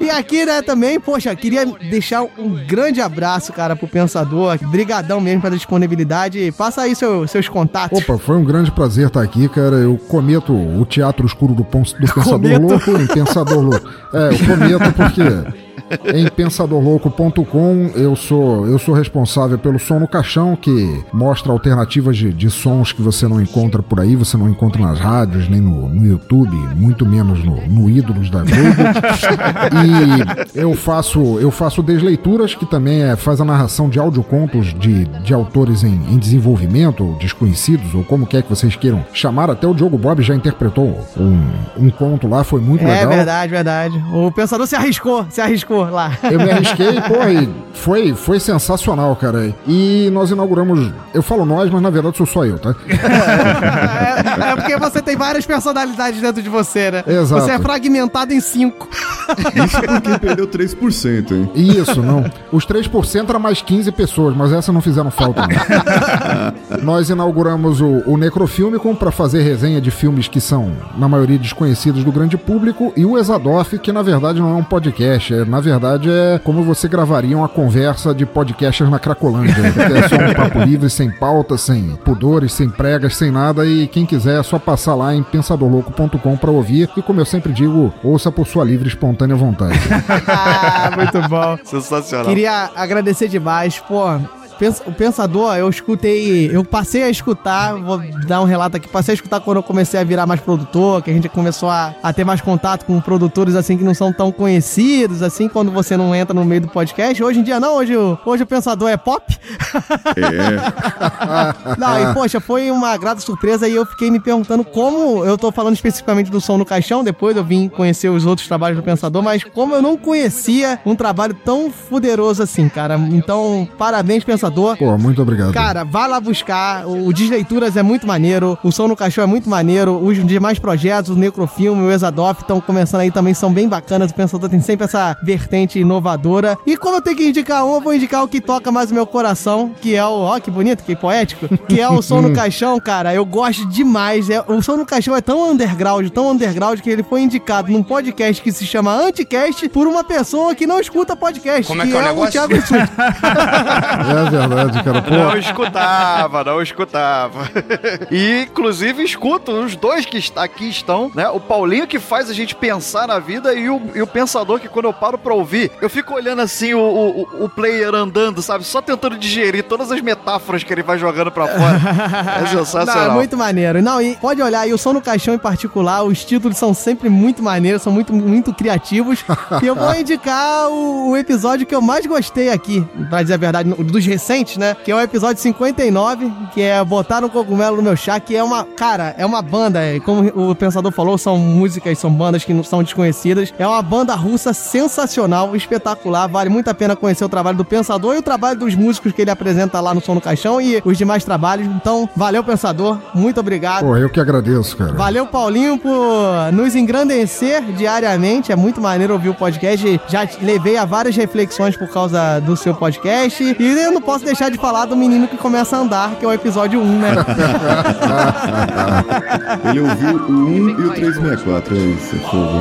e aqui, né, também, poxa, queria deixar um grande abraço, cara, pro Pensador. Brigadão mesmo pela disponibilidade. Passa aí seu- seus contatos. Opa, foi um grande prazer estar aqui, cara. Eu cometo o teatro escuro do, do Pensador Cometo. Louco Pensador Louco. É, eu cometo porque em pensadorlouco.com eu sou eu sou responsável pelo som no caixão que mostra alternativas de, de sons que você não encontra por aí, você não encontra nas rádios nem no, no YouTube, muito menos no, no Ídolos da Globo. e eu faço eu faço desleituras que também é, faz a narração de audiocontos de, de autores em, em desenvolvimento, ou desconhecidos, ou como quer que vocês queiram chamar. Até o Diogo Bob já interpretou um, um conto lá, foi muito É legal. verdade, verdade. O Pensador se arriscou, se arriscou lá. Eu me arrisquei, pô, e foi, foi sensacional, cara. E nós inauguramos. Eu falo nós, mas na verdade sou só eu, tá? É, é porque você tem várias personalidades dentro de você, né? Exato. Você é fragmentado em cinco. Isso porque perdeu 3%, hein? Isso, não. Os 3% era mais 15 pessoas, mas essa não fizeram falta. Não. Nós inauguramos o, o Necrofilmicon para fazer resenha de filmes que são, na maioria, desconhecidos do grande público, e o Exadoff, que na verdade não é um podcast, é, na verdade é como você gravaria uma conversa de podcasters na Cracolândia. É só um papo livre, sem pauta, sem pudores, sem pregas, sem nada, e quem quiser é só passar lá em pensadorlouco.com para ouvir, e como eu sempre digo, ouça por sua livre e espontânea vontade. ah, muito bom. Sensacional. Queria agradecer demais, pô. O Pensador, eu escutei, eu passei a escutar, vou dar um relato aqui, passei a escutar quando eu comecei a virar mais produtor, que a gente começou a, a ter mais contato com produtores assim que não são tão conhecidos, assim, quando você não entra no meio do podcast. Hoje em dia não, hoje, o- hoje o Pensador é pop. É. Não, e poxa, foi uma grata surpresa e eu fiquei me perguntando como. Eu tô falando especificamente do som no caixão, depois eu vim conhecer os outros trabalhos do Pensador, mas como eu não conhecia um trabalho tão fuderoso assim, cara. Então, parabéns, Pensador. Pô, muito obrigado. Cara, vai lá buscar. O Desleituras é muito maneiro. O Som no Caixão é muito maneiro. Os demais projetos, o Necrofilme, o Exadoff estão começando aí também, são bem bacanas. O Pensador tem sempre essa vertente inovadora. E como eu tenho que indicar um, eu vou indicar o que toca mais o meu coração, que é o. Ó, que bonito, que poético. Que é o Som no Caixão, cara. Eu gosto demais. É, o Som no Caixão é tão underground, tão underground, que ele foi indicado num podcast que se chama Anticast por uma pessoa que não escuta podcast. Como é que é o o negócio? Thiago. É verdade, cara. Pô, Não escutava, não escutava. E, inclusive, escuto os dois que aqui estão, né? O Paulinho que faz a gente pensar na vida e o, e o pensador que quando eu paro pra ouvir, eu fico olhando assim o, o, o player andando, sabe? Só tentando digerir todas as metáforas que ele vai jogando pra fora. É sensacional. Não, é muito maneiro. Não, e pode olhar aí, o som no caixão em particular, os títulos são sempre muito maneiros, são muito, muito criativos. e eu vou indicar o, o episódio que eu mais gostei aqui, pra dizer a verdade, dos recentes, né? Que é o episódio 59, que é Botar um Cogumelo no Meu Chá, que é uma, cara, é uma banda, como o Pensador falou, são músicas, são bandas que não são desconhecidas. É uma banda russa sensacional, espetacular, vale muito a pena conhecer o trabalho do Pensador e o trabalho dos músicos que ele apresenta lá no Som no Caixão e os demais trabalhos. Então, valeu, Pensador, muito obrigado. pô, eu que agradeço, cara. Valeu, Paulinho, por nos engrandecer diariamente. É muito maneiro ouvir o podcast. Já levei a várias reflexões por causa do seu podcast. E eu não posso deixar de falar do menino que começa a andar, que é o episódio 1, né? Ele ouviu o 1 e o 364. É isso, é fogo,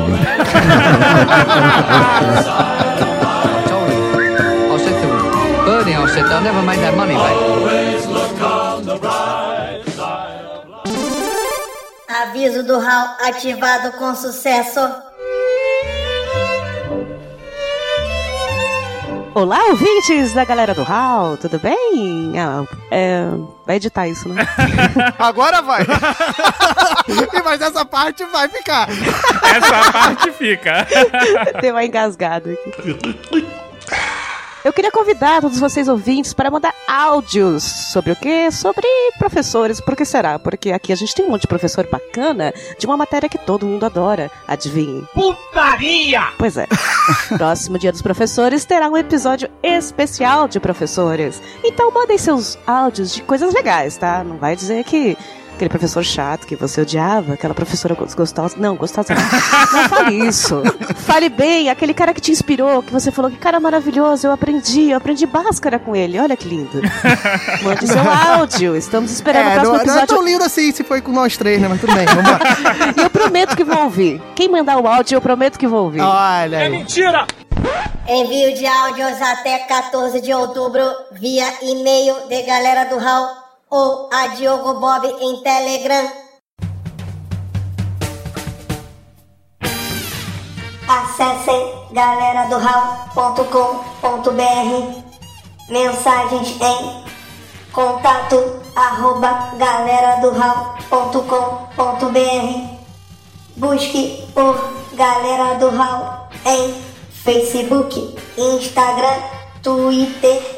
Bernie, I said, I never made that money back. Aviso do HAL ativado com sucesso. Olá, ouvintes da galera do Hall, tudo bem? Ah, é, vai editar isso, né? Agora vai! Mas essa parte vai ficar. Essa parte fica. Deu uma engasgada aqui. Eu queria convidar todos vocês ouvintes para mandar áudios sobre o quê? Sobre professores. Por que será? Porque aqui a gente tem um monte de professor bacana de uma matéria que todo mundo adora. Adivinhem? Putaria! Pois é. Próximo Dia dos Professores terá um episódio especial de professores. Então mandem seus áudios de coisas legais, tá? Não vai dizer que aquele professor chato que você odiava, aquela professora gostosa. Não, gostosa não. Não fale isso. Fale bem, aquele cara que te inspirou, que você falou que cara maravilhoso, eu aprendi, eu aprendi Bhaskara com ele. Olha que lindo. Mande seu áudio. Estamos esperando o É, próximo não, não é episódio. tão lindo assim se foi com nós três, né? Mas tudo bem, vamos lá. E eu prometo que vou ouvir. Quem mandar o áudio, eu prometo que vou ouvir. Olha aí. Mentira! Envio de áudios até 14 de outubro via e-mail de galera do Hall ou a Diogo Bob em Telegram. Acessem galeradohall.com.br Mensagens em contato arroba galeradohall.com.br Busque por Galera do Hall em Facebook, Instagram, Twitter